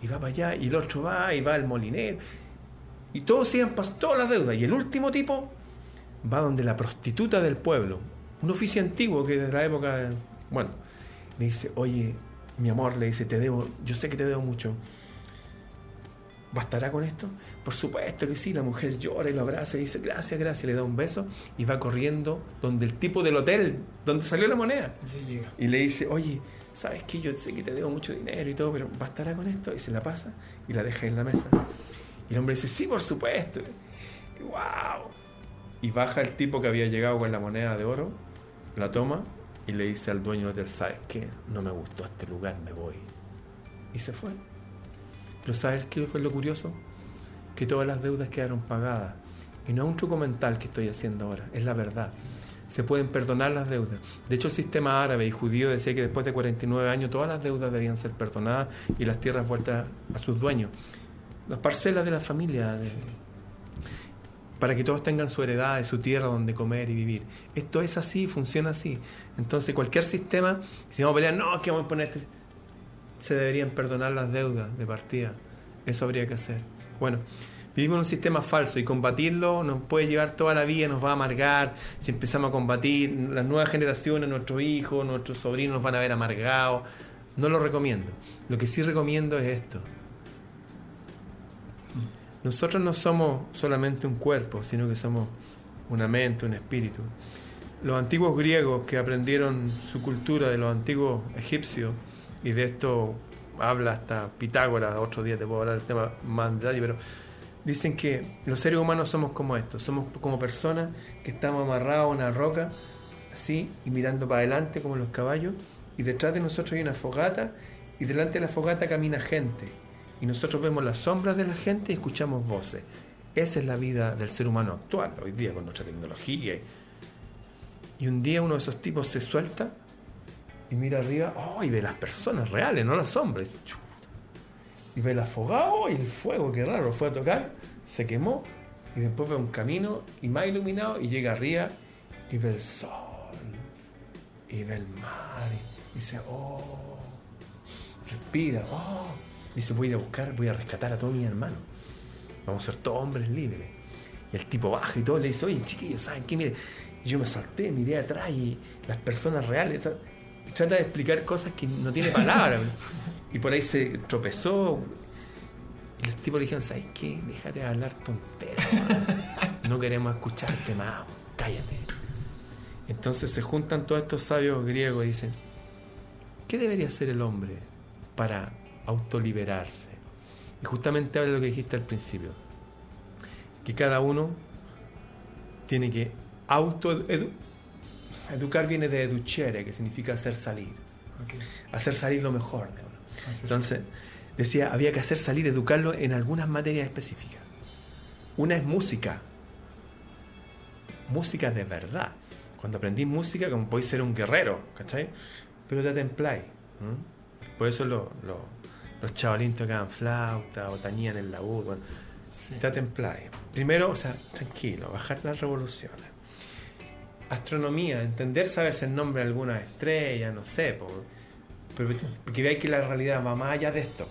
Y va para allá, y el otro va, y va al molinero. Y todos siguen todas las deudas. Y el último tipo va donde la prostituta del pueblo, un oficio antiguo que desde la época de- Bueno, le dice, oye, mi amor, le dice, te debo, yo sé que te debo mucho. ¿Bastará con esto? Por supuesto que sí, la mujer llora y lo abraza y dice, gracias, gracias, le da un beso y va corriendo donde el tipo del hotel, donde salió la moneda. Y le dice, oye, ¿sabes qué? Yo sé que te debo mucho dinero y todo, pero ¿bastará con esto? Y se la pasa y la deja en la mesa. Y el hombre dice, sí, por supuesto. Y, ¡Wow! Y baja el tipo que había llegado con la moneda de oro, la toma y le dice al dueño del hotel, ¿sabes qué? No me gustó este lugar, me voy. Y se fue. Pero ¿sabes qué fue lo curioso? Que todas las deudas quedaron pagadas. Y no es un truco mental que estoy haciendo ahora, es la verdad. se pueden perdonar las deudas. De hecho, el sistema árabe y judío decía que después de 49 años todas las deudas debían ser perdonadas y las tierras vueltas a sus dueños. Las parcelas de la familia, de- para que todos tengan su heredad, su tierra donde comer y vivir. Esto es así, funciona así. Entonces, cualquier sistema, si vamos a pelear, no, que vamos a poner este se deberían perdonar las deudas de partida. Eso habría que hacer. Bueno, vivimos en un sistema falso y combatirlo nos puede llevar toda la vida, nos va a amargar. Si empezamos a combatir, las nuevas generaciones, nuestros hijos, nuestros sobrinos nos van a ver amargados. No lo recomiendo. Lo que sí recomiendo es esto. Nosotros no somos solamente un cuerpo, sino que somos una mente, un espíritu. Los antiguos griegos que aprendieron su cultura de los antiguos egipcios, y de esto habla hasta Pitágoras, otro día te puedo hablar del tema más en detalle, pero dicen que los seres humanos somos como estos, somos como personas que estamos amarrados a una roca, así, y mirando para adelante como los caballos, y detrás de nosotros hay una fogata, y delante de la fogata camina gente, y nosotros vemos las sombras de la gente y escuchamos voces. Esa es la vida del ser humano actual, hoy día con nuestra tecnología. Y, un día uno de esos tipos se suelta y mira arriba, oh, y ve las personas reales, no sombras. Chuta. Y ve la fogata, oh, y el fuego, qué raro, fue a tocar, se quemó, y después ve un camino y más iluminado, y llega arriba y ve el sol, y ve el mar, y dice, oh, respira, oh. Dice, voy a buscar, voy a rescatar a todos mis hermanos. Vamos a ser todos hombres libres. Y el tipo baja y todo le dice, oye, chiquillos, ¿saben qué? Mire, yo me solté, miré atrás y las personas reales. Trata de explicar cosas que no tiene palabras. y por ahí se tropezó. Y los tipos le dijeron, ¿sabes qué? Déjate de hablar tonteras. man. No queremos escucharte más. Cállate. Entonces se juntan todos estos sabios griegos y dicen, ¿qué debería hacer el hombre para autoliberarse? Y justamente habla de lo que dijiste al principio, que cada uno tiene que auto educar viene de educere, que significa hacer salir, hacer salir lo mejor de uno. Entonces, decía, había que hacer salir, educarlo en algunas materias específicas. Una es música, música de verdad. Cuando aprendí música, como podéis ser un guerrero, ¿cachai? Pero te templáis. Por eso lo- lo- los chavalín tocaban flauta o tañían el laúd. Bueno, te templáis. Primero, o sea, tranquilo, bajar las revoluciones. Astronomía, entender, saberse el nombre de algunas estrellas, no sé, po, pero que veáis que la realidad va más allá de esto.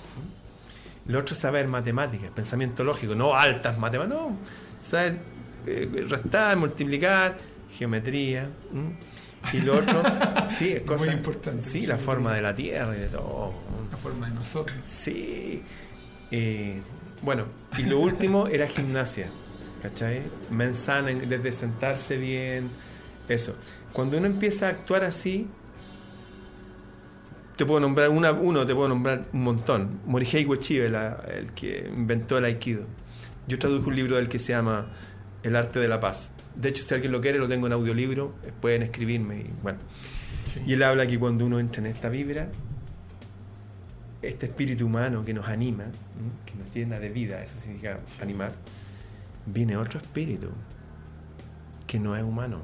Lo otro es saber matemáticas, pensamiento lógico, no altas matemáticas, no, saber eh, restar, multiplicar, geometría. Y lo otro, sí, es cosas. importante, Sí, la forma de la Tierra y de todo. La forma de nosotros. Sí. Eh, bueno, y lo último era gimnasia. ¿Cachai? Mensana, en- desde sentarse bien. Eso. Cuando uno empieza a actuar así, te puedo nombrar una, uno, te puedo nombrar un montón. Morihei Ueshiba, la- el que inventó el Aikido. Yo traduje un libro del que se llama El arte de la paz. De hecho, si alguien lo quiere, lo tengo en audiolibro, eh, pueden escribirme. Y, bueno. Sí. y él habla que cuando uno entra en esta vibra, este espíritu humano que nos anima, que nos llena de vida, eso significa animar, viene otro espíritu que no es humano,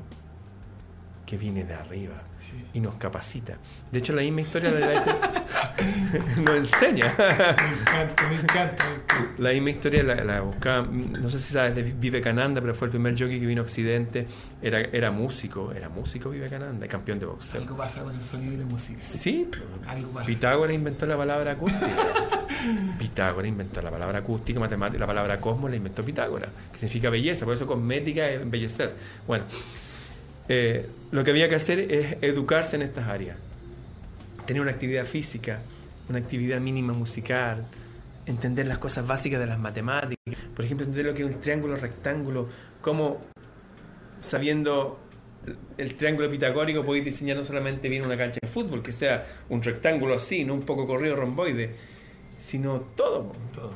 que viene de arriba Sí. y nos capacita. De hecho, la misma historia de la nos enseña. Me encanta, me encanta. me encanta. La misma historia la, la buscaba, no sé si sabes de Vivekananda, pero fue el primer yogi que vino a Occidente. Era, era músico, era músico Vivekananda, campeón de boxeo. Algo pasa con el sonido y la música. Sí, Algo pasa. Pitágoras inventó la palabra acústica. Pitágoras inventó la palabra acústica, matemática, la palabra cosmos la inventó Pitágoras, que significa belleza, por eso cosmética es embellecer. Bueno, eh, lo que había que hacer es educarse en estas áreas. Tener una actividad física, una actividad mínima musical, entender las cosas básicas de las matemáticas. Por ejemplo, entender lo que es un triángulo rectángulo, cómo sabiendo el triángulo pitagórico podéis diseñar no solamente bien una cancha de fútbol, que sea un rectángulo así, no un poco corrido romboide, sino todo. Todo.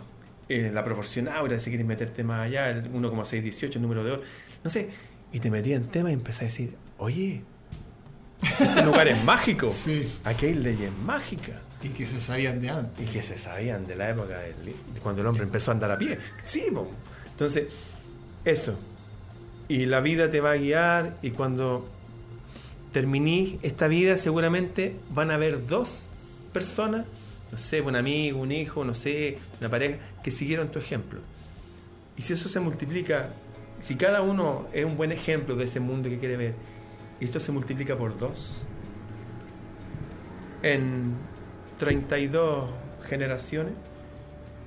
Eh, la proporción áurea, si quieres meterte más allá, el 1,618, el número de oro, no sé, y te metías en tema y empezás a decir, oye, este lugar es mágico, Sí. aquí hay leyes mágicas. Y que se sabían de antes. Y que se sabían de la época del- de cuando el hombre empezó a andar a pie. Sí, po. entonces, eso. Y la vida te va a guiar y cuando terminís esta vida, seguramente van a haber dos personas, no sé, un amigo, un hijo, no sé, una pareja, que siguieron tu ejemplo. Y si eso se multiplica, si cada uno es un buen ejemplo de ese mundo que quiere ver, y esto se multiplica por dos, en 32 generaciones,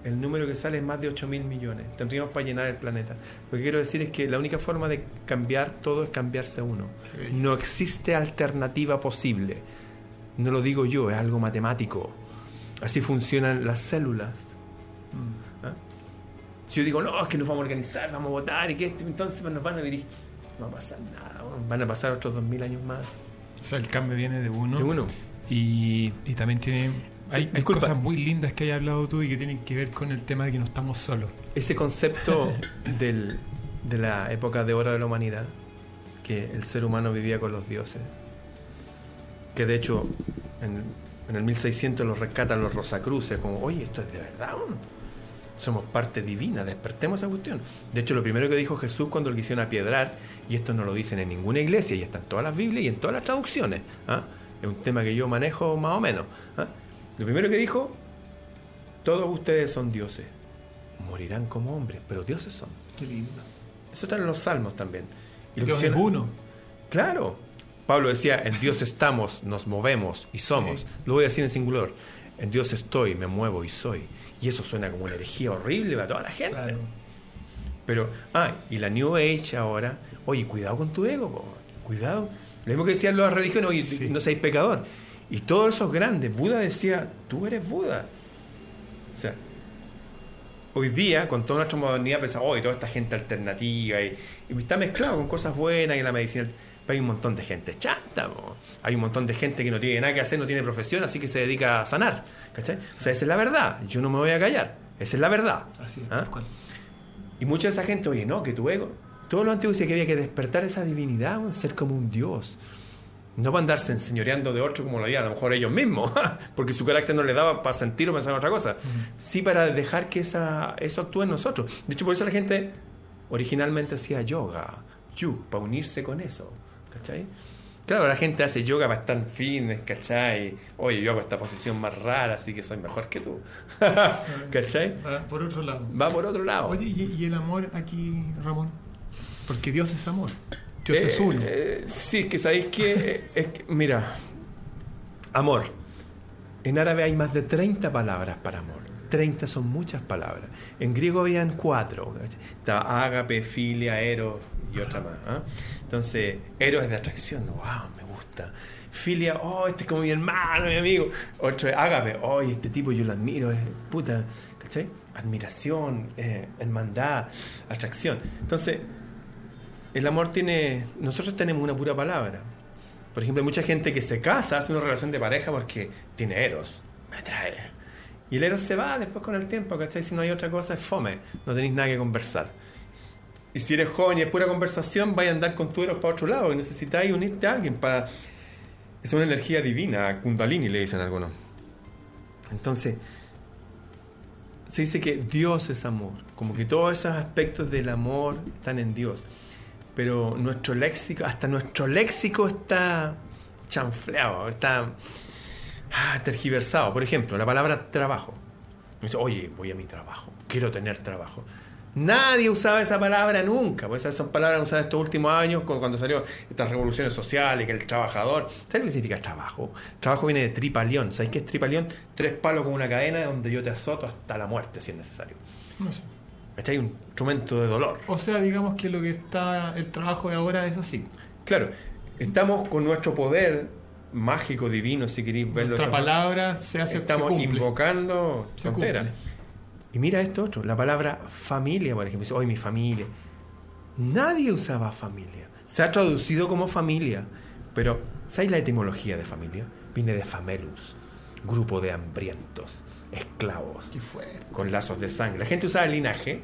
el número que sale es más de 8 mil millones. Tendríamos para llenar el planeta. Lo que quiero decir es que la única forma de cambiar todo es cambiarse uno. No existe alternativa posible. No lo digo yo, es algo matemático. Así funcionan las células. ¿Ah? Si yo digo, no, es que nos vamos a organizar, vamos a votar, y que esto, entonces nos van a dirigir. No va a pasar nada, van a pasar otros 2000 años más. O sea, el cambio viene de uno. De uno. Y, y también tiene. Hay, hay cosas muy lindas que hayas hablado tú y que tienen que ver con el tema de que no estamos solos. Ese concepto del- de la época de oro de la humanidad, que el ser humano vivía con los dioses, que de hecho en, en el 1600 los rescatan los Rosacruces, como, oye, esto es de verdad, weón? Somos parte divina, despertemos esa cuestión. De hecho, lo primero que dijo Jesús cuando lo quisieron apiedrar, y esto no lo dicen en ninguna iglesia, y está en todas las Biblias y en todas las traducciones, ¿ah? es un tema que yo manejo más o menos. ¿ah? Lo primero que dijo, todos ustedes son dioses, morirán como hombres, pero dioses son. Qué lindo. Eso está en los salmos también. Y lo Dios es uno. Claro. Pablo decía, en Dios estamos, nos movemos y somos. Sí. Lo voy a decir en singular. En Dios estoy, me muevo y soy. Y eso suena como una herejía horrible para toda la gente. Claro. Pero, ah, y la New Age ahora, oye, cuidado con tu ego, po, cuidado. Lo mismo que decían las religiones, oye, Sí. no seáis pecador. Y todos esos grandes, Buda decía, tú eres Buda. O sea, hoy día, con toda nuestra modernidad, pensamos, oye, toda esta gente alternativa, y, y está mezclado con cosas buenas y la medicina. Pero hay un montón de gente chanta, hay un montón de gente que no tiene nada que hacer, no tiene profesión, así que se dedica a sanar. ¿Cachai? O sea, esa es la verdad. Yo no me voy a callar. Esa es la verdad. Así es, ¿Ah? Y mucha de esa gente, oye, no, que tu ego. Todo lo antiguo decía que había que despertar esa divinidad, ser como un dios. No para andarse enseñoreando de otro como lo harían a lo mejor ellos mismos, porque su carácter no le daba para sentir o pensar en otra cosa. Sí para dejar que esa, eso actúe en nosotros. De hecho, por eso la gente originalmente hacía yoga, yug, para unirse con eso. ¿Cachai? Claro, la gente hace yoga para estar fitness, ¿cachai? Oye, yo hago esta posición más rara, así que soy mejor que tú. ¿Cachai? Va por otro lado. Va por otro lado. Oye, ¿y, el amor aquí, Ramón? Porque Dios es amor. Dios Eh, es uno. eh, sí, que sabéis que, es que- mira, amor. En árabe hay más de 30 palabras para amor. 30 son muchas palabras. En griego habían cuatro. Estaba ágape, filia, eros y otra más. ¿ah? Entonces, eros es de atracción. Wow, me gusta. Filia, oh, este es como mi hermano, mi amigo. Otro es ágape, oh, este tipo yo lo admiro, es puta. ¿Cachai? Admiración, eh, hermandad, atracción. Entonces, el amor tiene. Nosotros tenemos una pura palabra. Por ejemplo, hay mucha gente que se casa, hace una relación de pareja porque tiene eros. Me atrae. Y el eros se va después con el tiempo, ¿cachai? Si no hay otra cosa, es fome. No tenéis nada que conversar. Y si eres joven y es pura conversación, vais a andar con tu eros para otro lado y necesitáis unirte a alguien para. Es una energía divina, Kundalini le dicen algunos. Entonces, se dice que Dios es amor, como que todos esos aspectos del amor están en Dios. Pero nuestro léxico, hasta nuestro léxico está chanfleado, está ah, tergiversado. Por ejemplo, la palabra trabajo. Oye, voy a mi trabajo, quiero tener trabajo. Nadie usaba esa palabra nunca, pues esas son palabras usadas estos últimos años cu- cuando salió estas revoluciones sociales, que el trabajador. ¿Sabes lo que significa trabajo? Trabajo viene de tripalión. ¿Sabes qué es tripalión? Tres palos con una cadena donde yo te azoto hasta la muerte si es necesario. No sé. ¿Cachai? Un instrumento de dolor. O sea, digamos que lo que está el trabajo de ahora es así. Claro, estamos con nuestro poder mágico, divino, si queréis verlo. Nuestra palabra se hace Estamos se invocando tonteras. Y mira esto otro, la palabra familia, por ejemplo. Dice, hoy mi familia. Nadie usaba familia. Se ha traducido como familia. Pero, ¿sabéis la etimología de familia? Viene de famelus, grupo de hambrientos, esclavos, Qué con lazos de sangre. La gente usaba el linaje,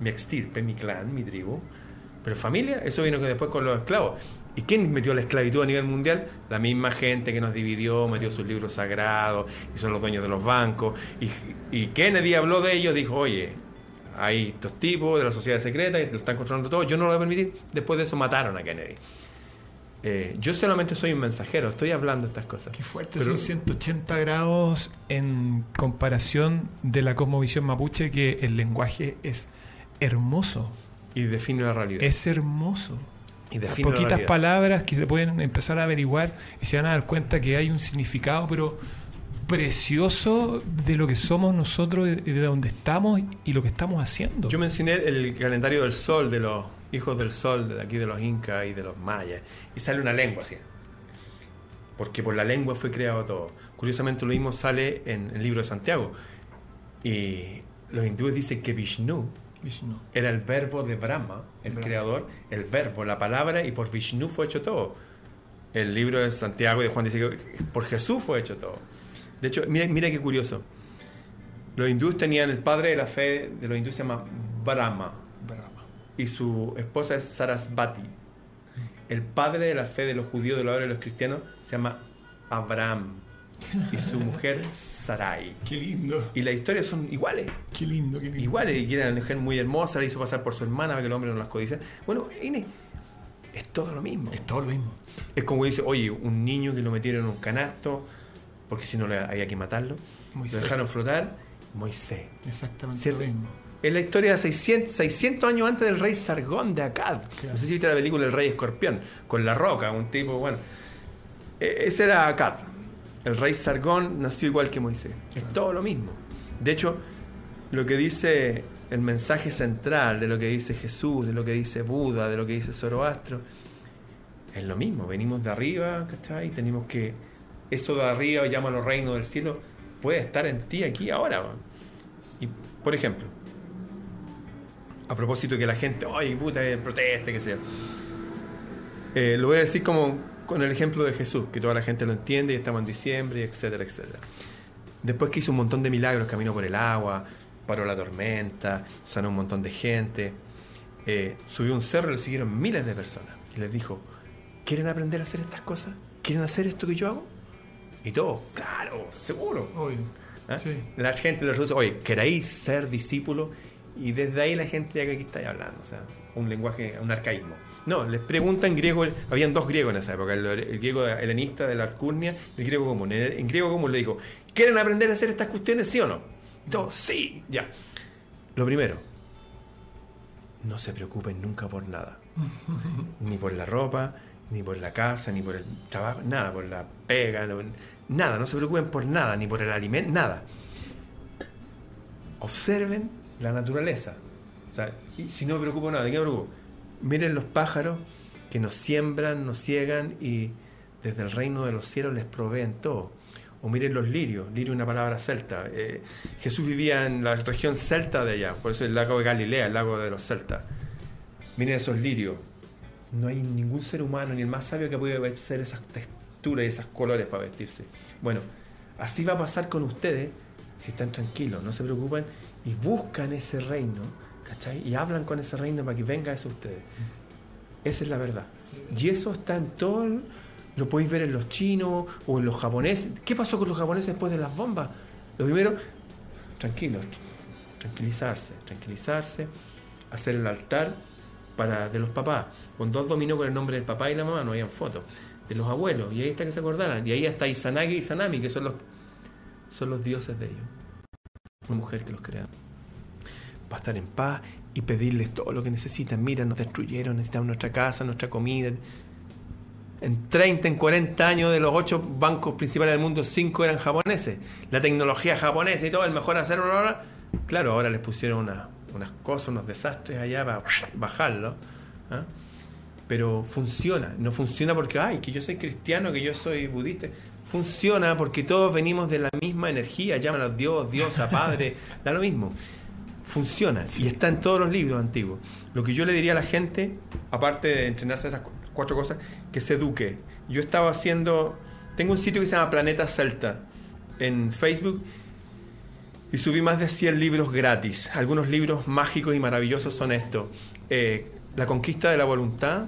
mi extirpe, mi clan, mi tribu. Pero familia, eso vino que después con los esclavos. ¿Y quién metió la esclavitud a nivel mundial? La misma gente que nos dividió, metió sus libros sagrados y son los dueños de los bancos. Y, y Kennedy habló de ellos, dijo, oye, hay estos tipos de la sociedad secreta y lo están controlando todo, yo no lo voy a permitir. Después de eso mataron a Kennedy. Eh, yo solamente soy un mensajero, estoy hablando estas cosas. Qué fuerte, Pero- son 180 grados en comparación de la cosmovisión mapuche, que el lenguaje es hermoso. Y define la realidad. Es hermoso. Y Poquitas palabras que se pueden empezar a averiguar y se van a dar cuenta que hay un significado, pero precioso de lo que somos nosotros, y de donde estamos y lo que estamos haciendo. Yo mencioné el calendario del sol de los hijos del sol de aquí de los incas y de los mayas y sale una lengua así. Porque por la lengua fue creado todo. Curiosamente lo mismo sale en el libro de Santiago. Y los hindúes dicen que Vishnu Vishnu. era el verbo de Brahma, el Brahma. creador, el verbo, la palabra, y por Vishnu fue hecho todo. El libro de Santiago y de Juan dice que por Jesús fue hecho todo. De hecho, mira, mira qué curioso. Los hindúes tenían el padre de la fe de los hindúes se llama Brahma Brahma. y su esposa es Sarasvati. El padre de la fe de los judíos, de los árabes y los cristianos se llama Abraham y su mujer Sarai. Qué lindo. Y las historias son iguales. Qué lindo, qué lindo. Igual, y era una mujer muy hermosa, la hizo pasar por su hermana para que el hombre no las codicia. Bueno, Ine, es todo lo mismo. Es todo lo mismo. Es como dice, oye, un niño que lo metieron en un canasto, porque si no le había que matarlo, Moisés. lo dejaron flotar, Moisés. Exactamente ¿Cierto? lo mismo. Es la historia de 600, 600 años antes del rey Sargón de Akkad. Claro. No sé si viste la película El Rey Escorpión, con la roca, un tipo, bueno. E- Ese era Akkad. El rey Sargón nació igual que Moisés. Es todo lo mismo. De hecho, lo que dice el mensaje central de lo que dice Jesús, de lo que dice Buda, de lo que dice Zoroastro, es lo mismo. Venimos de arriba, ¿cachai? Tenemos que. Eso de arriba, llámalo reino del cielo, puede estar en ti aquí ahora. Y, por ejemplo, a propósito que la gente, ay, puta, proteste, que sea. Eh, lo voy a decir como con el ejemplo de Jesús, que toda la gente lo entiende y estamos en diciembre, etcétera, etcétera. Después que hizo un montón de milagros, caminó por el agua, paró la tormenta, sanó un montón de gente, eh, subió un cerro y le siguieron miles de personas. Y les dijo, ¿quieren aprender a hacer estas cosas? ¿Quieren hacer esto que yo hago? Y todos, claro, seguro. Obvio. ¿Ah? Sí. La gente les dice, oye, ¿queréis ser discípulo? Y desde ahí la gente ya que aquí está hablando, o sea, un lenguaje, un arcaísmo. No, les preguntan griego, habían dos griegos en esa época, el, el griego helenista de la Alcurnia y el griego común. En, el- en griego común le dijo, ¿quieren aprender a hacer estas cuestiones, sí o no? Y todos, sí, ya. Lo primero, no se preocupen nunca por nada. ni por la ropa, ni por la casa, ni por el trabajo, nada, por la pega, nada, no se preocupen por nada, ni por el alimento, nada. Observen la naturaleza. O sea, y si no me preocupo nada, ¿de qué me? Miren los pájaros que nos siembran, nos ciegan y desde el reino de los cielos les proveen todo. O miren los lirios, lirio es una palabra celta. Eh, Jesús vivía en la región celta de allá, por eso el lago de Galilea, el lago de los celtas. Miren esos lirios. No hay ningún ser humano, ni el más sabio, que pueda hacer esas texturas y esos colores para vestirse. Bueno, así va a pasar con ustedes si están tranquilos, no se preocupen y buscan ese reino, Y hablan con ese reino para que venga eso a ustedes. Esa es la verdad. Y eso está en todo, lo podéis ver en los chinos o en los japoneses. ¿Qué pasó con los japoneses después de las bombas? Lo primero, tranquilos, tranquilizarse, tranquilizarse, hacer el altar para de los papás, con dos dominó con el nombre del papá y la mamá, no habían fotos, de los abuelos, y ahí está que se acordaran, y ahí está Izanagi y Izanami, que son los, son los dioses de ellos. Una mujer que los crea. Va a estar en paz y pedirles todo lo que necesitan. Mira, nos destruyeron, necesitamos nuestra casa, nuestra comida. En 30, en 40 años de los ocho bancos principales del mundo, cinco eran japoneses. La tecnología japonesa y todo, el mejor hacerlo ahora. Claro, ahora les pusieron una- unas cosas, unos desastres allá para bajarlo. ¿ah? Pero funciona. No funciona porque, ay, que yo soy cristiano, que yo soy budista. Funciona porque todos venimos de la misma energía. Llaman a Dios, Dios, Padre, da lo mismo. Funciona y está en todos los libros antiguos. Lo que yo le diría a la gente, aparte de entrenarse esas cu- cuatro cosas, que se eduque. Yo estaba haciendo, tengo un sitio que se llama Planeta Celta en Facebook y subí más de 100 libros gratis. Algunos libros mágicos y maravillosos son estos. Eh, la conquista de la voluntad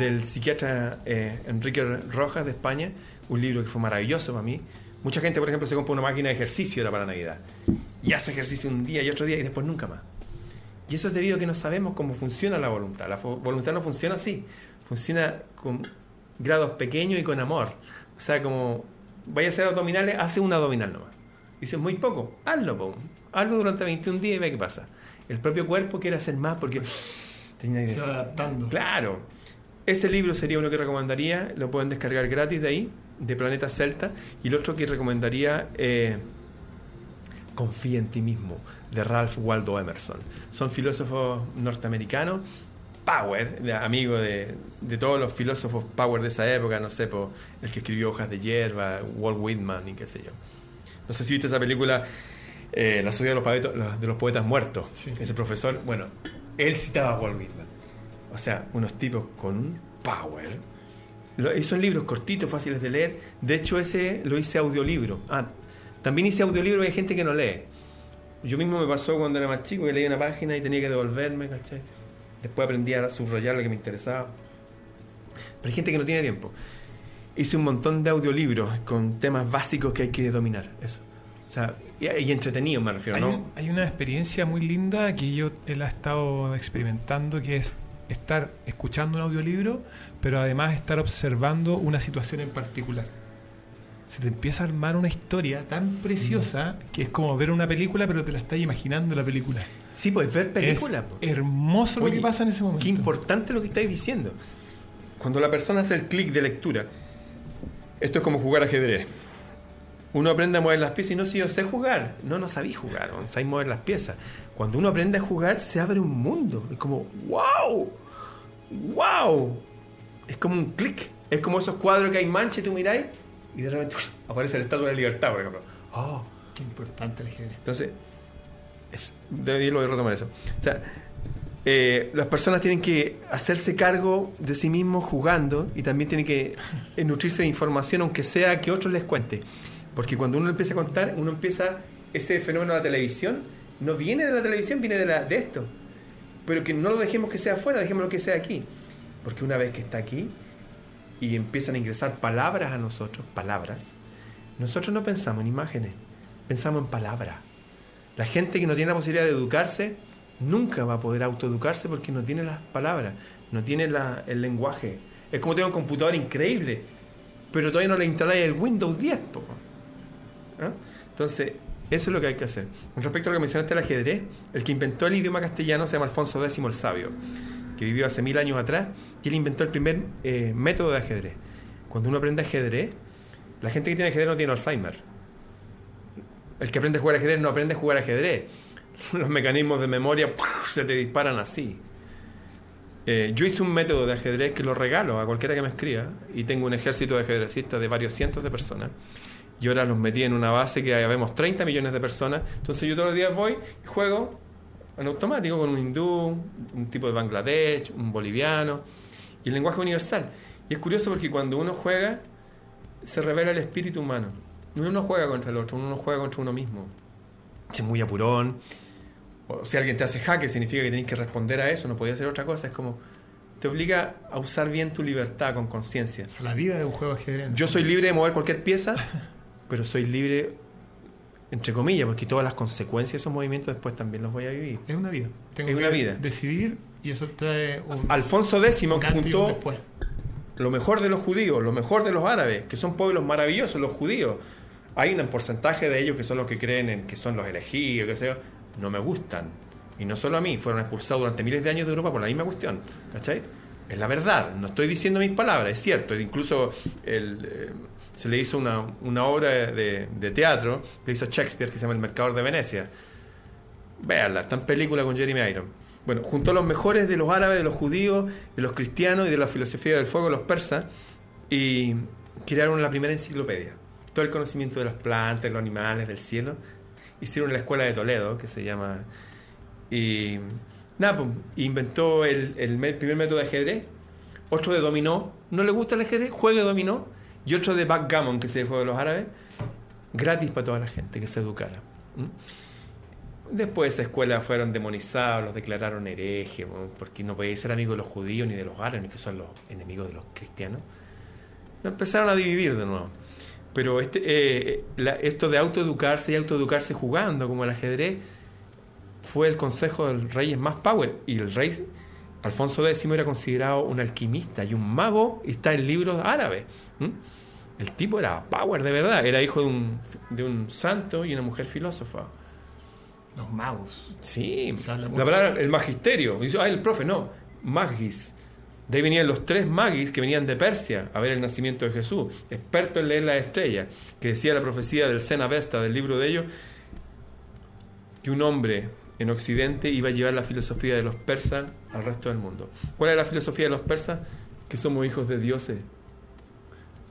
del psiquiatra eh, Enrique Rojas de España, un libro que fue maravilloso para mí. Mucha gente, por ejemplo, se compra una máquina de ejercicio ahora para Navidad y hace ejercicio un día y otro día y después nunca más. Y eso es debido a que no sabemos cómo funciona la voluntad. La voluntad no funciona así. Funciona con grados pequeños y con amor. O sea, como vaya a hacer abdominales, hace un abdominal nomás. Dice, es muy poco, hazlo, po. hazlo durante 21 días y ve qué pasa. El propio cuerpo quiere hacer más porque tenía Se va adaptando. Claro. Ese libro sería uno que recomendaría, lo pueden descargar gratis de ahí, de Planeta Celta. Y el otro que recomendaría, eh, Confía en ti mismo, de Ralph Waldo Emerson. Son filósofos norteamericanos, power, amigo de, de todos los filósofos power de esa época, no sé, po, el que escribió Hojas de Hierba, Walt Whitman y qué sé yo. No sé si viste esa película, eh, La sociedad de los, poetas, de los poetas muertos. Sí. Ese profesor, bueno, él citaba a Walt Whitman. O sea, unos tipos con un power. Lo- y son libros cortitos, fáciles de leer. De hecho, ese lo hice audiolibro. Ah, también hice audiolibro y hay gente que no lee. Yo mismo me pasó cuando era más chico que leía una página y tenía que devolverme, ¿cachai? Después aprendí a subrayar lo que me interesaba. Pero hay gente que no tiene tiempo. Hice un montón de audiolibros con temas básicos que hay que dominar. Eso. O sea, y, y entretenido me refiero, Hay, ¿no? hay una experiencia muy linda que yo él ha estado experimentando que es estar escuchando un audiolibro, pero además estar observando una situación en particular. Se te empieza a armar una historia tan preciosa que es como ver una película, pero te la estás imaginando la película. Sí, pues ver películas. Es hermoso lo que pasa en ese momento. Qué importante lo que estáis diciendo. Cuando la persona hace el clic de lectura, esto es como jugar ajedrez. Uno aprende a mover las piezas y no si yo sé jugar. No, no sabéis jugar, no sabéis mover las piezas. Cuando uno aprende a jugar, se abre un mundo. Es como, ¡wow! ¡wow! Es como un clic. Es como esos cuadros que hay mancha y tú miráis y de repente ¡ush! aparece la estatua de la libertad, por ejemplo. ¡Oh! Qué importante el ajedrez. Entonces, es, de lo de retomar eso. O sea, eh, las personas tienen que hacerse cargo de sí mismos jugando y también tienen que eh, nutrirse de información, aunque sea que otros les cuente. Porque cuando uno empieza a contar, uno empieza ese fenómeno de la televisión, no viene de la televisión, viene de, la, de esto. Pero que no lo dejemos que sea afuera, dejémoslo que sea aquí. Porque una vez que está aquí y empiezan a ingresar palabras a nosotros, palabras, nosotros no pensamos en imágenes, pensamos en palabras. La gente que no tiene la posibilidad de educarse nunca va a poder autoeducarse porque no tiene las palabras, no tiene el lenguaje. Es como tener un computador increíble, pero todavía no le instaláis el Windows 10. po. ¿Ah? Entonces, eso es lo que hay que hacer. Con respecto a lo que mencionaste del ajedrez, el que inventó el idioma castellano se llama Alfonso X el Sabio, que vivió hace mil años atrás, y él inventó el primer eh, método de ajedrez. Cuando uno aprende ajedrez, la gente que tiene ajedrez no tiene Alzheimer. El que aprende a jugar ajedrez no aprende a jugar ajedrez. Los mecanismos de memoria se te disparan así. Eh, yo hice un método de ajedrez que lo regalo a cualquiera que me escriba y tengo un ejército de ajedrecistas de varios cientos de personas. Y ahora los metí en una base que vemos 30 millones de personas. Entonces yo todos los días voy y juego en automático con un hindú, un tipo de Bangladesh, un boliviano y el lenguaje universal. Y es curioso porque cuando uno juega se revela el espíritu humano. Uno no juega contra el otro, uno no juega contra uno mismo. Es muy apurón, o si alguien te hace jaque, significa que tienes que responder a eso, no podía hacer otra cosa. Es como, te obliga a usar bien tu libertad con conciencia. La vida de un juego ajedrez. Yo soy libre de mover cualquier pieza, pero soy libre, entre comillas, porque todas las consecuencias de esos movimientos después también los voy a vivir. Es una vida. Tengo Es que una vida. decidir y eso trae un, Alfonso X, un que juntó lo mejor de los judíos, lo mejor de los árabes, que son pueblos maravillosos, los judíos. Hay un porcentaje de ellos que son los que creen en que son los elegidos, que yo. No me gustan. Y no solo a mí, fueron expulsados durante miles de años de Europa por la misma cuestión. ¿Cachai? Es la verdad, no estoy diciendo mis palabras, es cierto. Incluso el, eh, se le hizo una, una obra de, de teatro que hizo Shakespeare que se llama El Mercador de Venecia. Véanla, está en película con Jeremy Irons. Bueno, juntó a los mejores de los árabes, de los judíos, de los cristianos y de la filosofía del fuego los persas y crearon la primera enciclopedia. Todo el conocimiento de las plantas, los animales, del cielo. Hicieron la escuela de Toledo, que se llama... Y nada, pues, inventó el, el me- primer método de ajedrez, otro de dominó. ¿No le gusta el ajedrez? Juegue dominó. Y otro de backgammon, que el juego de los árabes, gratis para toda la gente que se educara. Después esa escuela fueron demonizados, los declararon herejes, porque no podían ser amigos de los judíos ni de los árabes, que son los enemigos de los cristianos. Lo empezaron a dividir de nuevo. Pero este, eh, la- esto de autoeducarse y autoeducarse jugando, como el ajedrez, fue el consejo del rey es más power. Y el rey Alfonso X era considerado un alquimista y un mago, y está en libros árabes. El tipo era power de verdad, era hijo de un, de un santo y una mujer filósofa. Los magos. Sí, la palabra, el magisterio. Dice, ah, el profe, no, magis. De ahí venían los tres magis que venían de Persia a ver el nacimiento de Jesús, expertos en leer las estrellas, que decía la profecía del Sena Vesta, del libro de ellos, que un hombre en Occidente iba a llevar la filosofía de los persas al resto del mundo. ¿Cuál era la filosofía de los persas? Que somos hijos de dioses.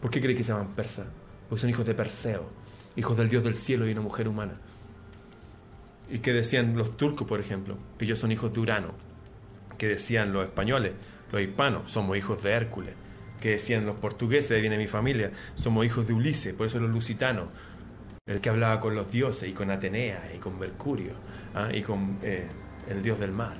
¿Por qué cree que se llaman persas? Porque son hijos de Perseo, hijos del dios del cielo y una mujer humana. ¿Y qué decían los turcos, por ejemplo? Ellos son hijos de Urano. ¿Qué decían los españoles? Los hispanos, somos hijos de Hércules. ¿Qué decían los portugueses? De viene mi familia. Somos hijos de Ulises, por eso los lusitanos. El que hablaba con los dioses y con Atenea y con Mercurio ¿ah? y con eh, el dios del mar.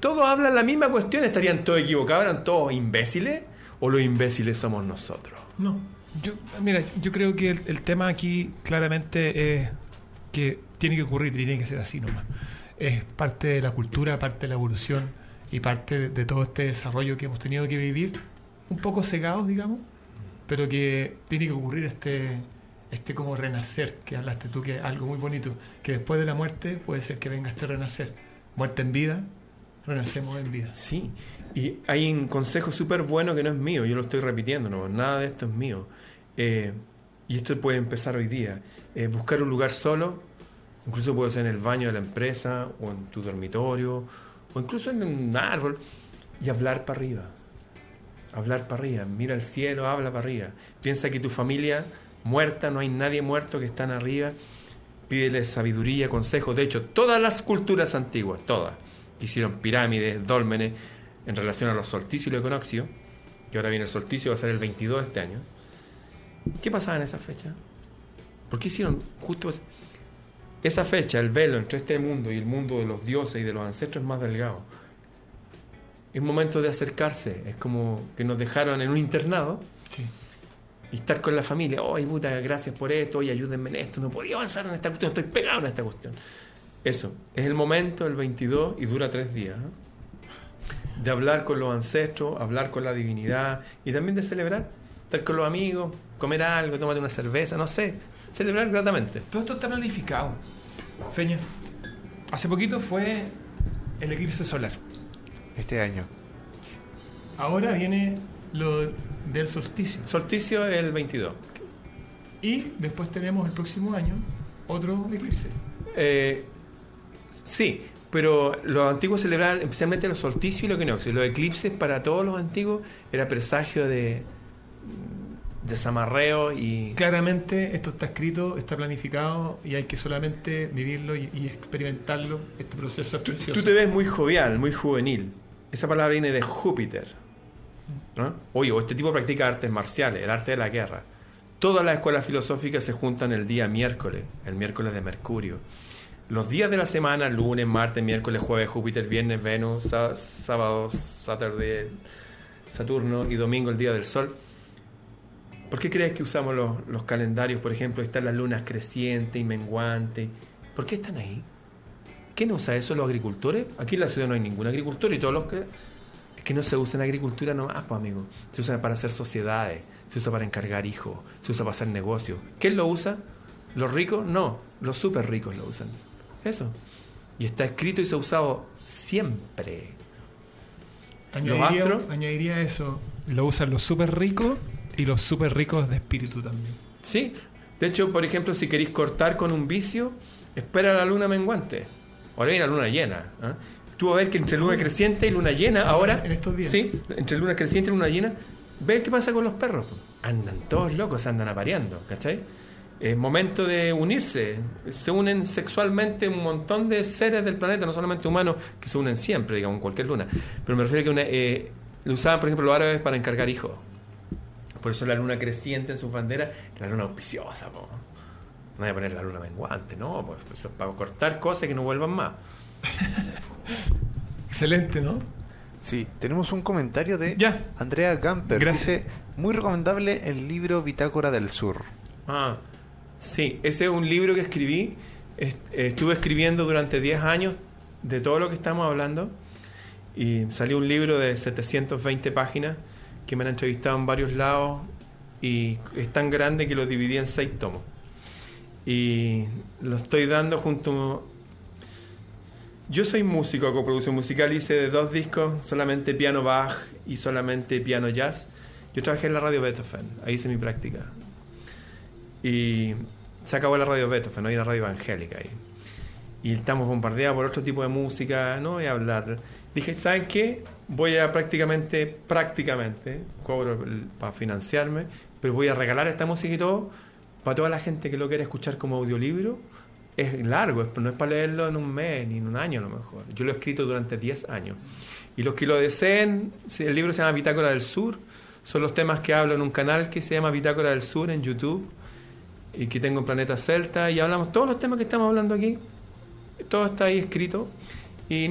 Todos hablan la misma cuestión. ¿Estarían todos equivocados? ¿Eran todos imbéciles? ¿O los imbéciles somos nosotros? No. Yo, mira, yo creo que el, tema aquí claramente es que tiene que ocurrir, tiene que ser así nomás. Es parte de la cultura, parte de la evolución y parte de, de todo este desarrollo que hemos tenido que vivir, un poco cegados, digamos, pero que tiene que ocurrir este, este como renacer, que hablaste tú, que es algo muy bonito, que después de la muerte puede ser que venga este renacer. Muerte en vida, renacemos en vida. Sí, y hay un consejo súper bueno que no es mío, yo lo estoy repitiendo, no, nada de esto es mío. Eh, y esto puede empezar hoy día. Eh, buscar un lugar solo, incluso puede ser en el baño de la empresa, o en tu dormitorio, o incluso en un árbol, y hablar para arriba. Hablar para arriba, mira al cielo, habla para arriba. Piensa que tu familia muerta, no hay nadie muerto que están arriba. Pídele sabiduría, consejos. De hecho, todas las culturas antiguas, todas, que hicieron pirámides, dólmenes, en relación a los solsticios y el equinoccio, que ahora viene el solsticio, va a ser el 22 de este año. ¿Qué pasaba en esa fecha? ¿Por qué hicieron justo es- esa fecha, el velo entre este mundo y el mundo de los dioses y de los ancestros es más delgado? Es momento de acercarse, es como que nos dejaron en un internado. Y estar con la familia. Oye, puta, gracias por esto, oye, ayúdenme en esto, no podía avanzar en esta cuestión, estoy pegado en esta cuestión. Eso, es el momento, el 22, y dura tres días, ¿eh? de hablar con los ancestros, hablar con la divinidad y también de celebrar, estar con los amigos, comer algo, tomar una cerveza, no sé, celebrar gratamente. Todo esto está planificado. Feña, hace poquito fue el eclipse solar. Este año. Ahora viene lo del solsticio. Solsticio el 22. Y después tenemos el próximo año otro eclipse. Eh, sí, pero los antiguos celebraban especialmente los solsticios y los equinoccios. Los eclipses para todos los antiguos era presagio de desamarreo y... Claramente esto está escrito, está planificado y hay que solamente vivirlo y, y experimentarlo. Este proceso es Tú, precioso. tú te ves muy jovial, muy juvenil. Esa palabra viene de Júpiter. Oye, o este tipo practica artes marciales, el arte de la guerra. Todas las escuelas filosóficas se juntan el día miércoles, el miércoles de Mercurio. Los días de la semana, lunes, martes, miércoles, jueves, Júpiter, viernes, Venus, sá- sábado, Saturday, Saturno y domingo el día del Sol. ¿Por qué crees que usamos los, los calendarios? Por ejemplo, están las lunas creciente y menguante. ¿Por qué están ahí? ¿Quién usa eso? ¿Los agricultores? Aquí en la ciudad no hay ningún agricultor y todos los que... Que no se usa en agricultura nomás, pues amigo. Se usa para hacer sociedades, se usa para encargar hijos, se usa para hacer negocios. ¿Quién lo usa? ¿Los ricos? No, los súper ricos lo usan. Eso. Y está escrito y se ha usado siempre. añadiría, astros. añadiría eso. Lo usan los súper ricos y los súper ricos de espíritu también. Sí. De hecho, por ejemplo, si queréis cortar con un vicio, espera la luna menguante. Ahora viene la luna llena. ¿ah? Tú vas a ver que entre luna creciente y luna llena, ahora. En estos días. Sí, entre luna creciente y luna llena, ve qué pasa con los perros. Andan todos locos, andan apareando, ¿cachai? Es momento de unirse. Se unen sexualmente un montón de seres del planeta, no solamente humanos, que se unen siempre, digamos, en cualquier luna. Pero me refiero a que una, eh, lo usaban, por ejemplo, los árabes para encargar hijos. Por eso la luna creciente en sus banderas, la luna auspiciosa, po. No hay que poner la luna menguante, no, pues eso es para cortar cosas que no vuelvan más. Excelente, ¿no? Sí, tenemos un comentario de Ya. Andrea Gamper. Gracias. Dice, muy recomendable el libro Bitácora del Sur. Ah, sí, ese es un libro que escribí. Est- Estuve escribiendo durante 10 años de todo lo que estamos hablando. Y salió un libro de 720 páginas que me han entrevistado en varios lados y es tan grande que lo dividí en seis tomos. Y lo estoy dando junto... Yo soy músico, con producción musical, hice de dos discos, solamente piano Bach y solamente piano jazz. Yo trabajé en la radio Beethoven, ahí hice mi práctica. Y se acabó la radio Beethoven, hay una radio evangélica ahí. Y estamos bombardeados por otro tipo de música, no voy a hablar. Dije, ¿saben qué? Voy a prácticamente, prácticamente, cobro para financiarme, pero voy a regalar esta música y todo para toda la gente que lo quiera escuchar como audiolibro. Es largo, no es para leerlo en un mes ni en un año a lo mejor. Yo lo he escrito durante 10 años. Y los que lo deseen, el libro se llama Bitácora del Sur, son los temas que hablo en un canal que se llama Bitácora del Sur en YouTube y que tengo en Planeta Celta y hablamos todos los temas que estamos hablando aquí. Todo está ahí escrito. Y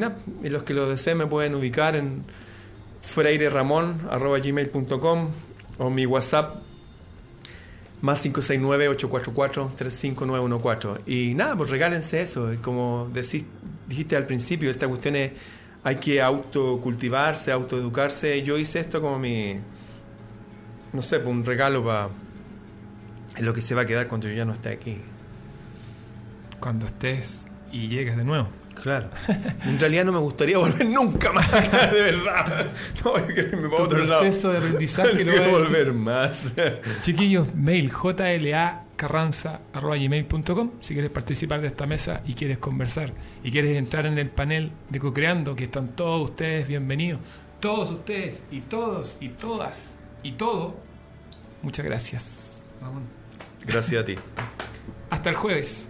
los que lo deseen me pueden ubicar en freireramon.gmail.com o mi WhatsApp más 569-844-35914. Y nada, pues regálense eso. Como decís, dijiste al principio, esta cuestión es, hay que autocultivarse, autoeducarse. Yo hice esto como mi, no sé, pues un regalo para lo que se va a quedar cuando yo ya no esté aquí. Cuando estés y llegues de nuevo. Claro. En realidad no me gustaría volver nunca más acá, de verdad. No, yo irme para Tu otro lado. proceso de aprendizaje No a quiero volver más. Chiquillos, mail jlacarranza.gmail.com si quieres participar de esta mesa y quieres conversar y quieres entrar en el panel de Cocreando, que están todos ustedes bienvenidos. Todos ustedes y todos y todas y todo. Muchas gracias. Ramón. Gracias a ti. Hasta el jueves.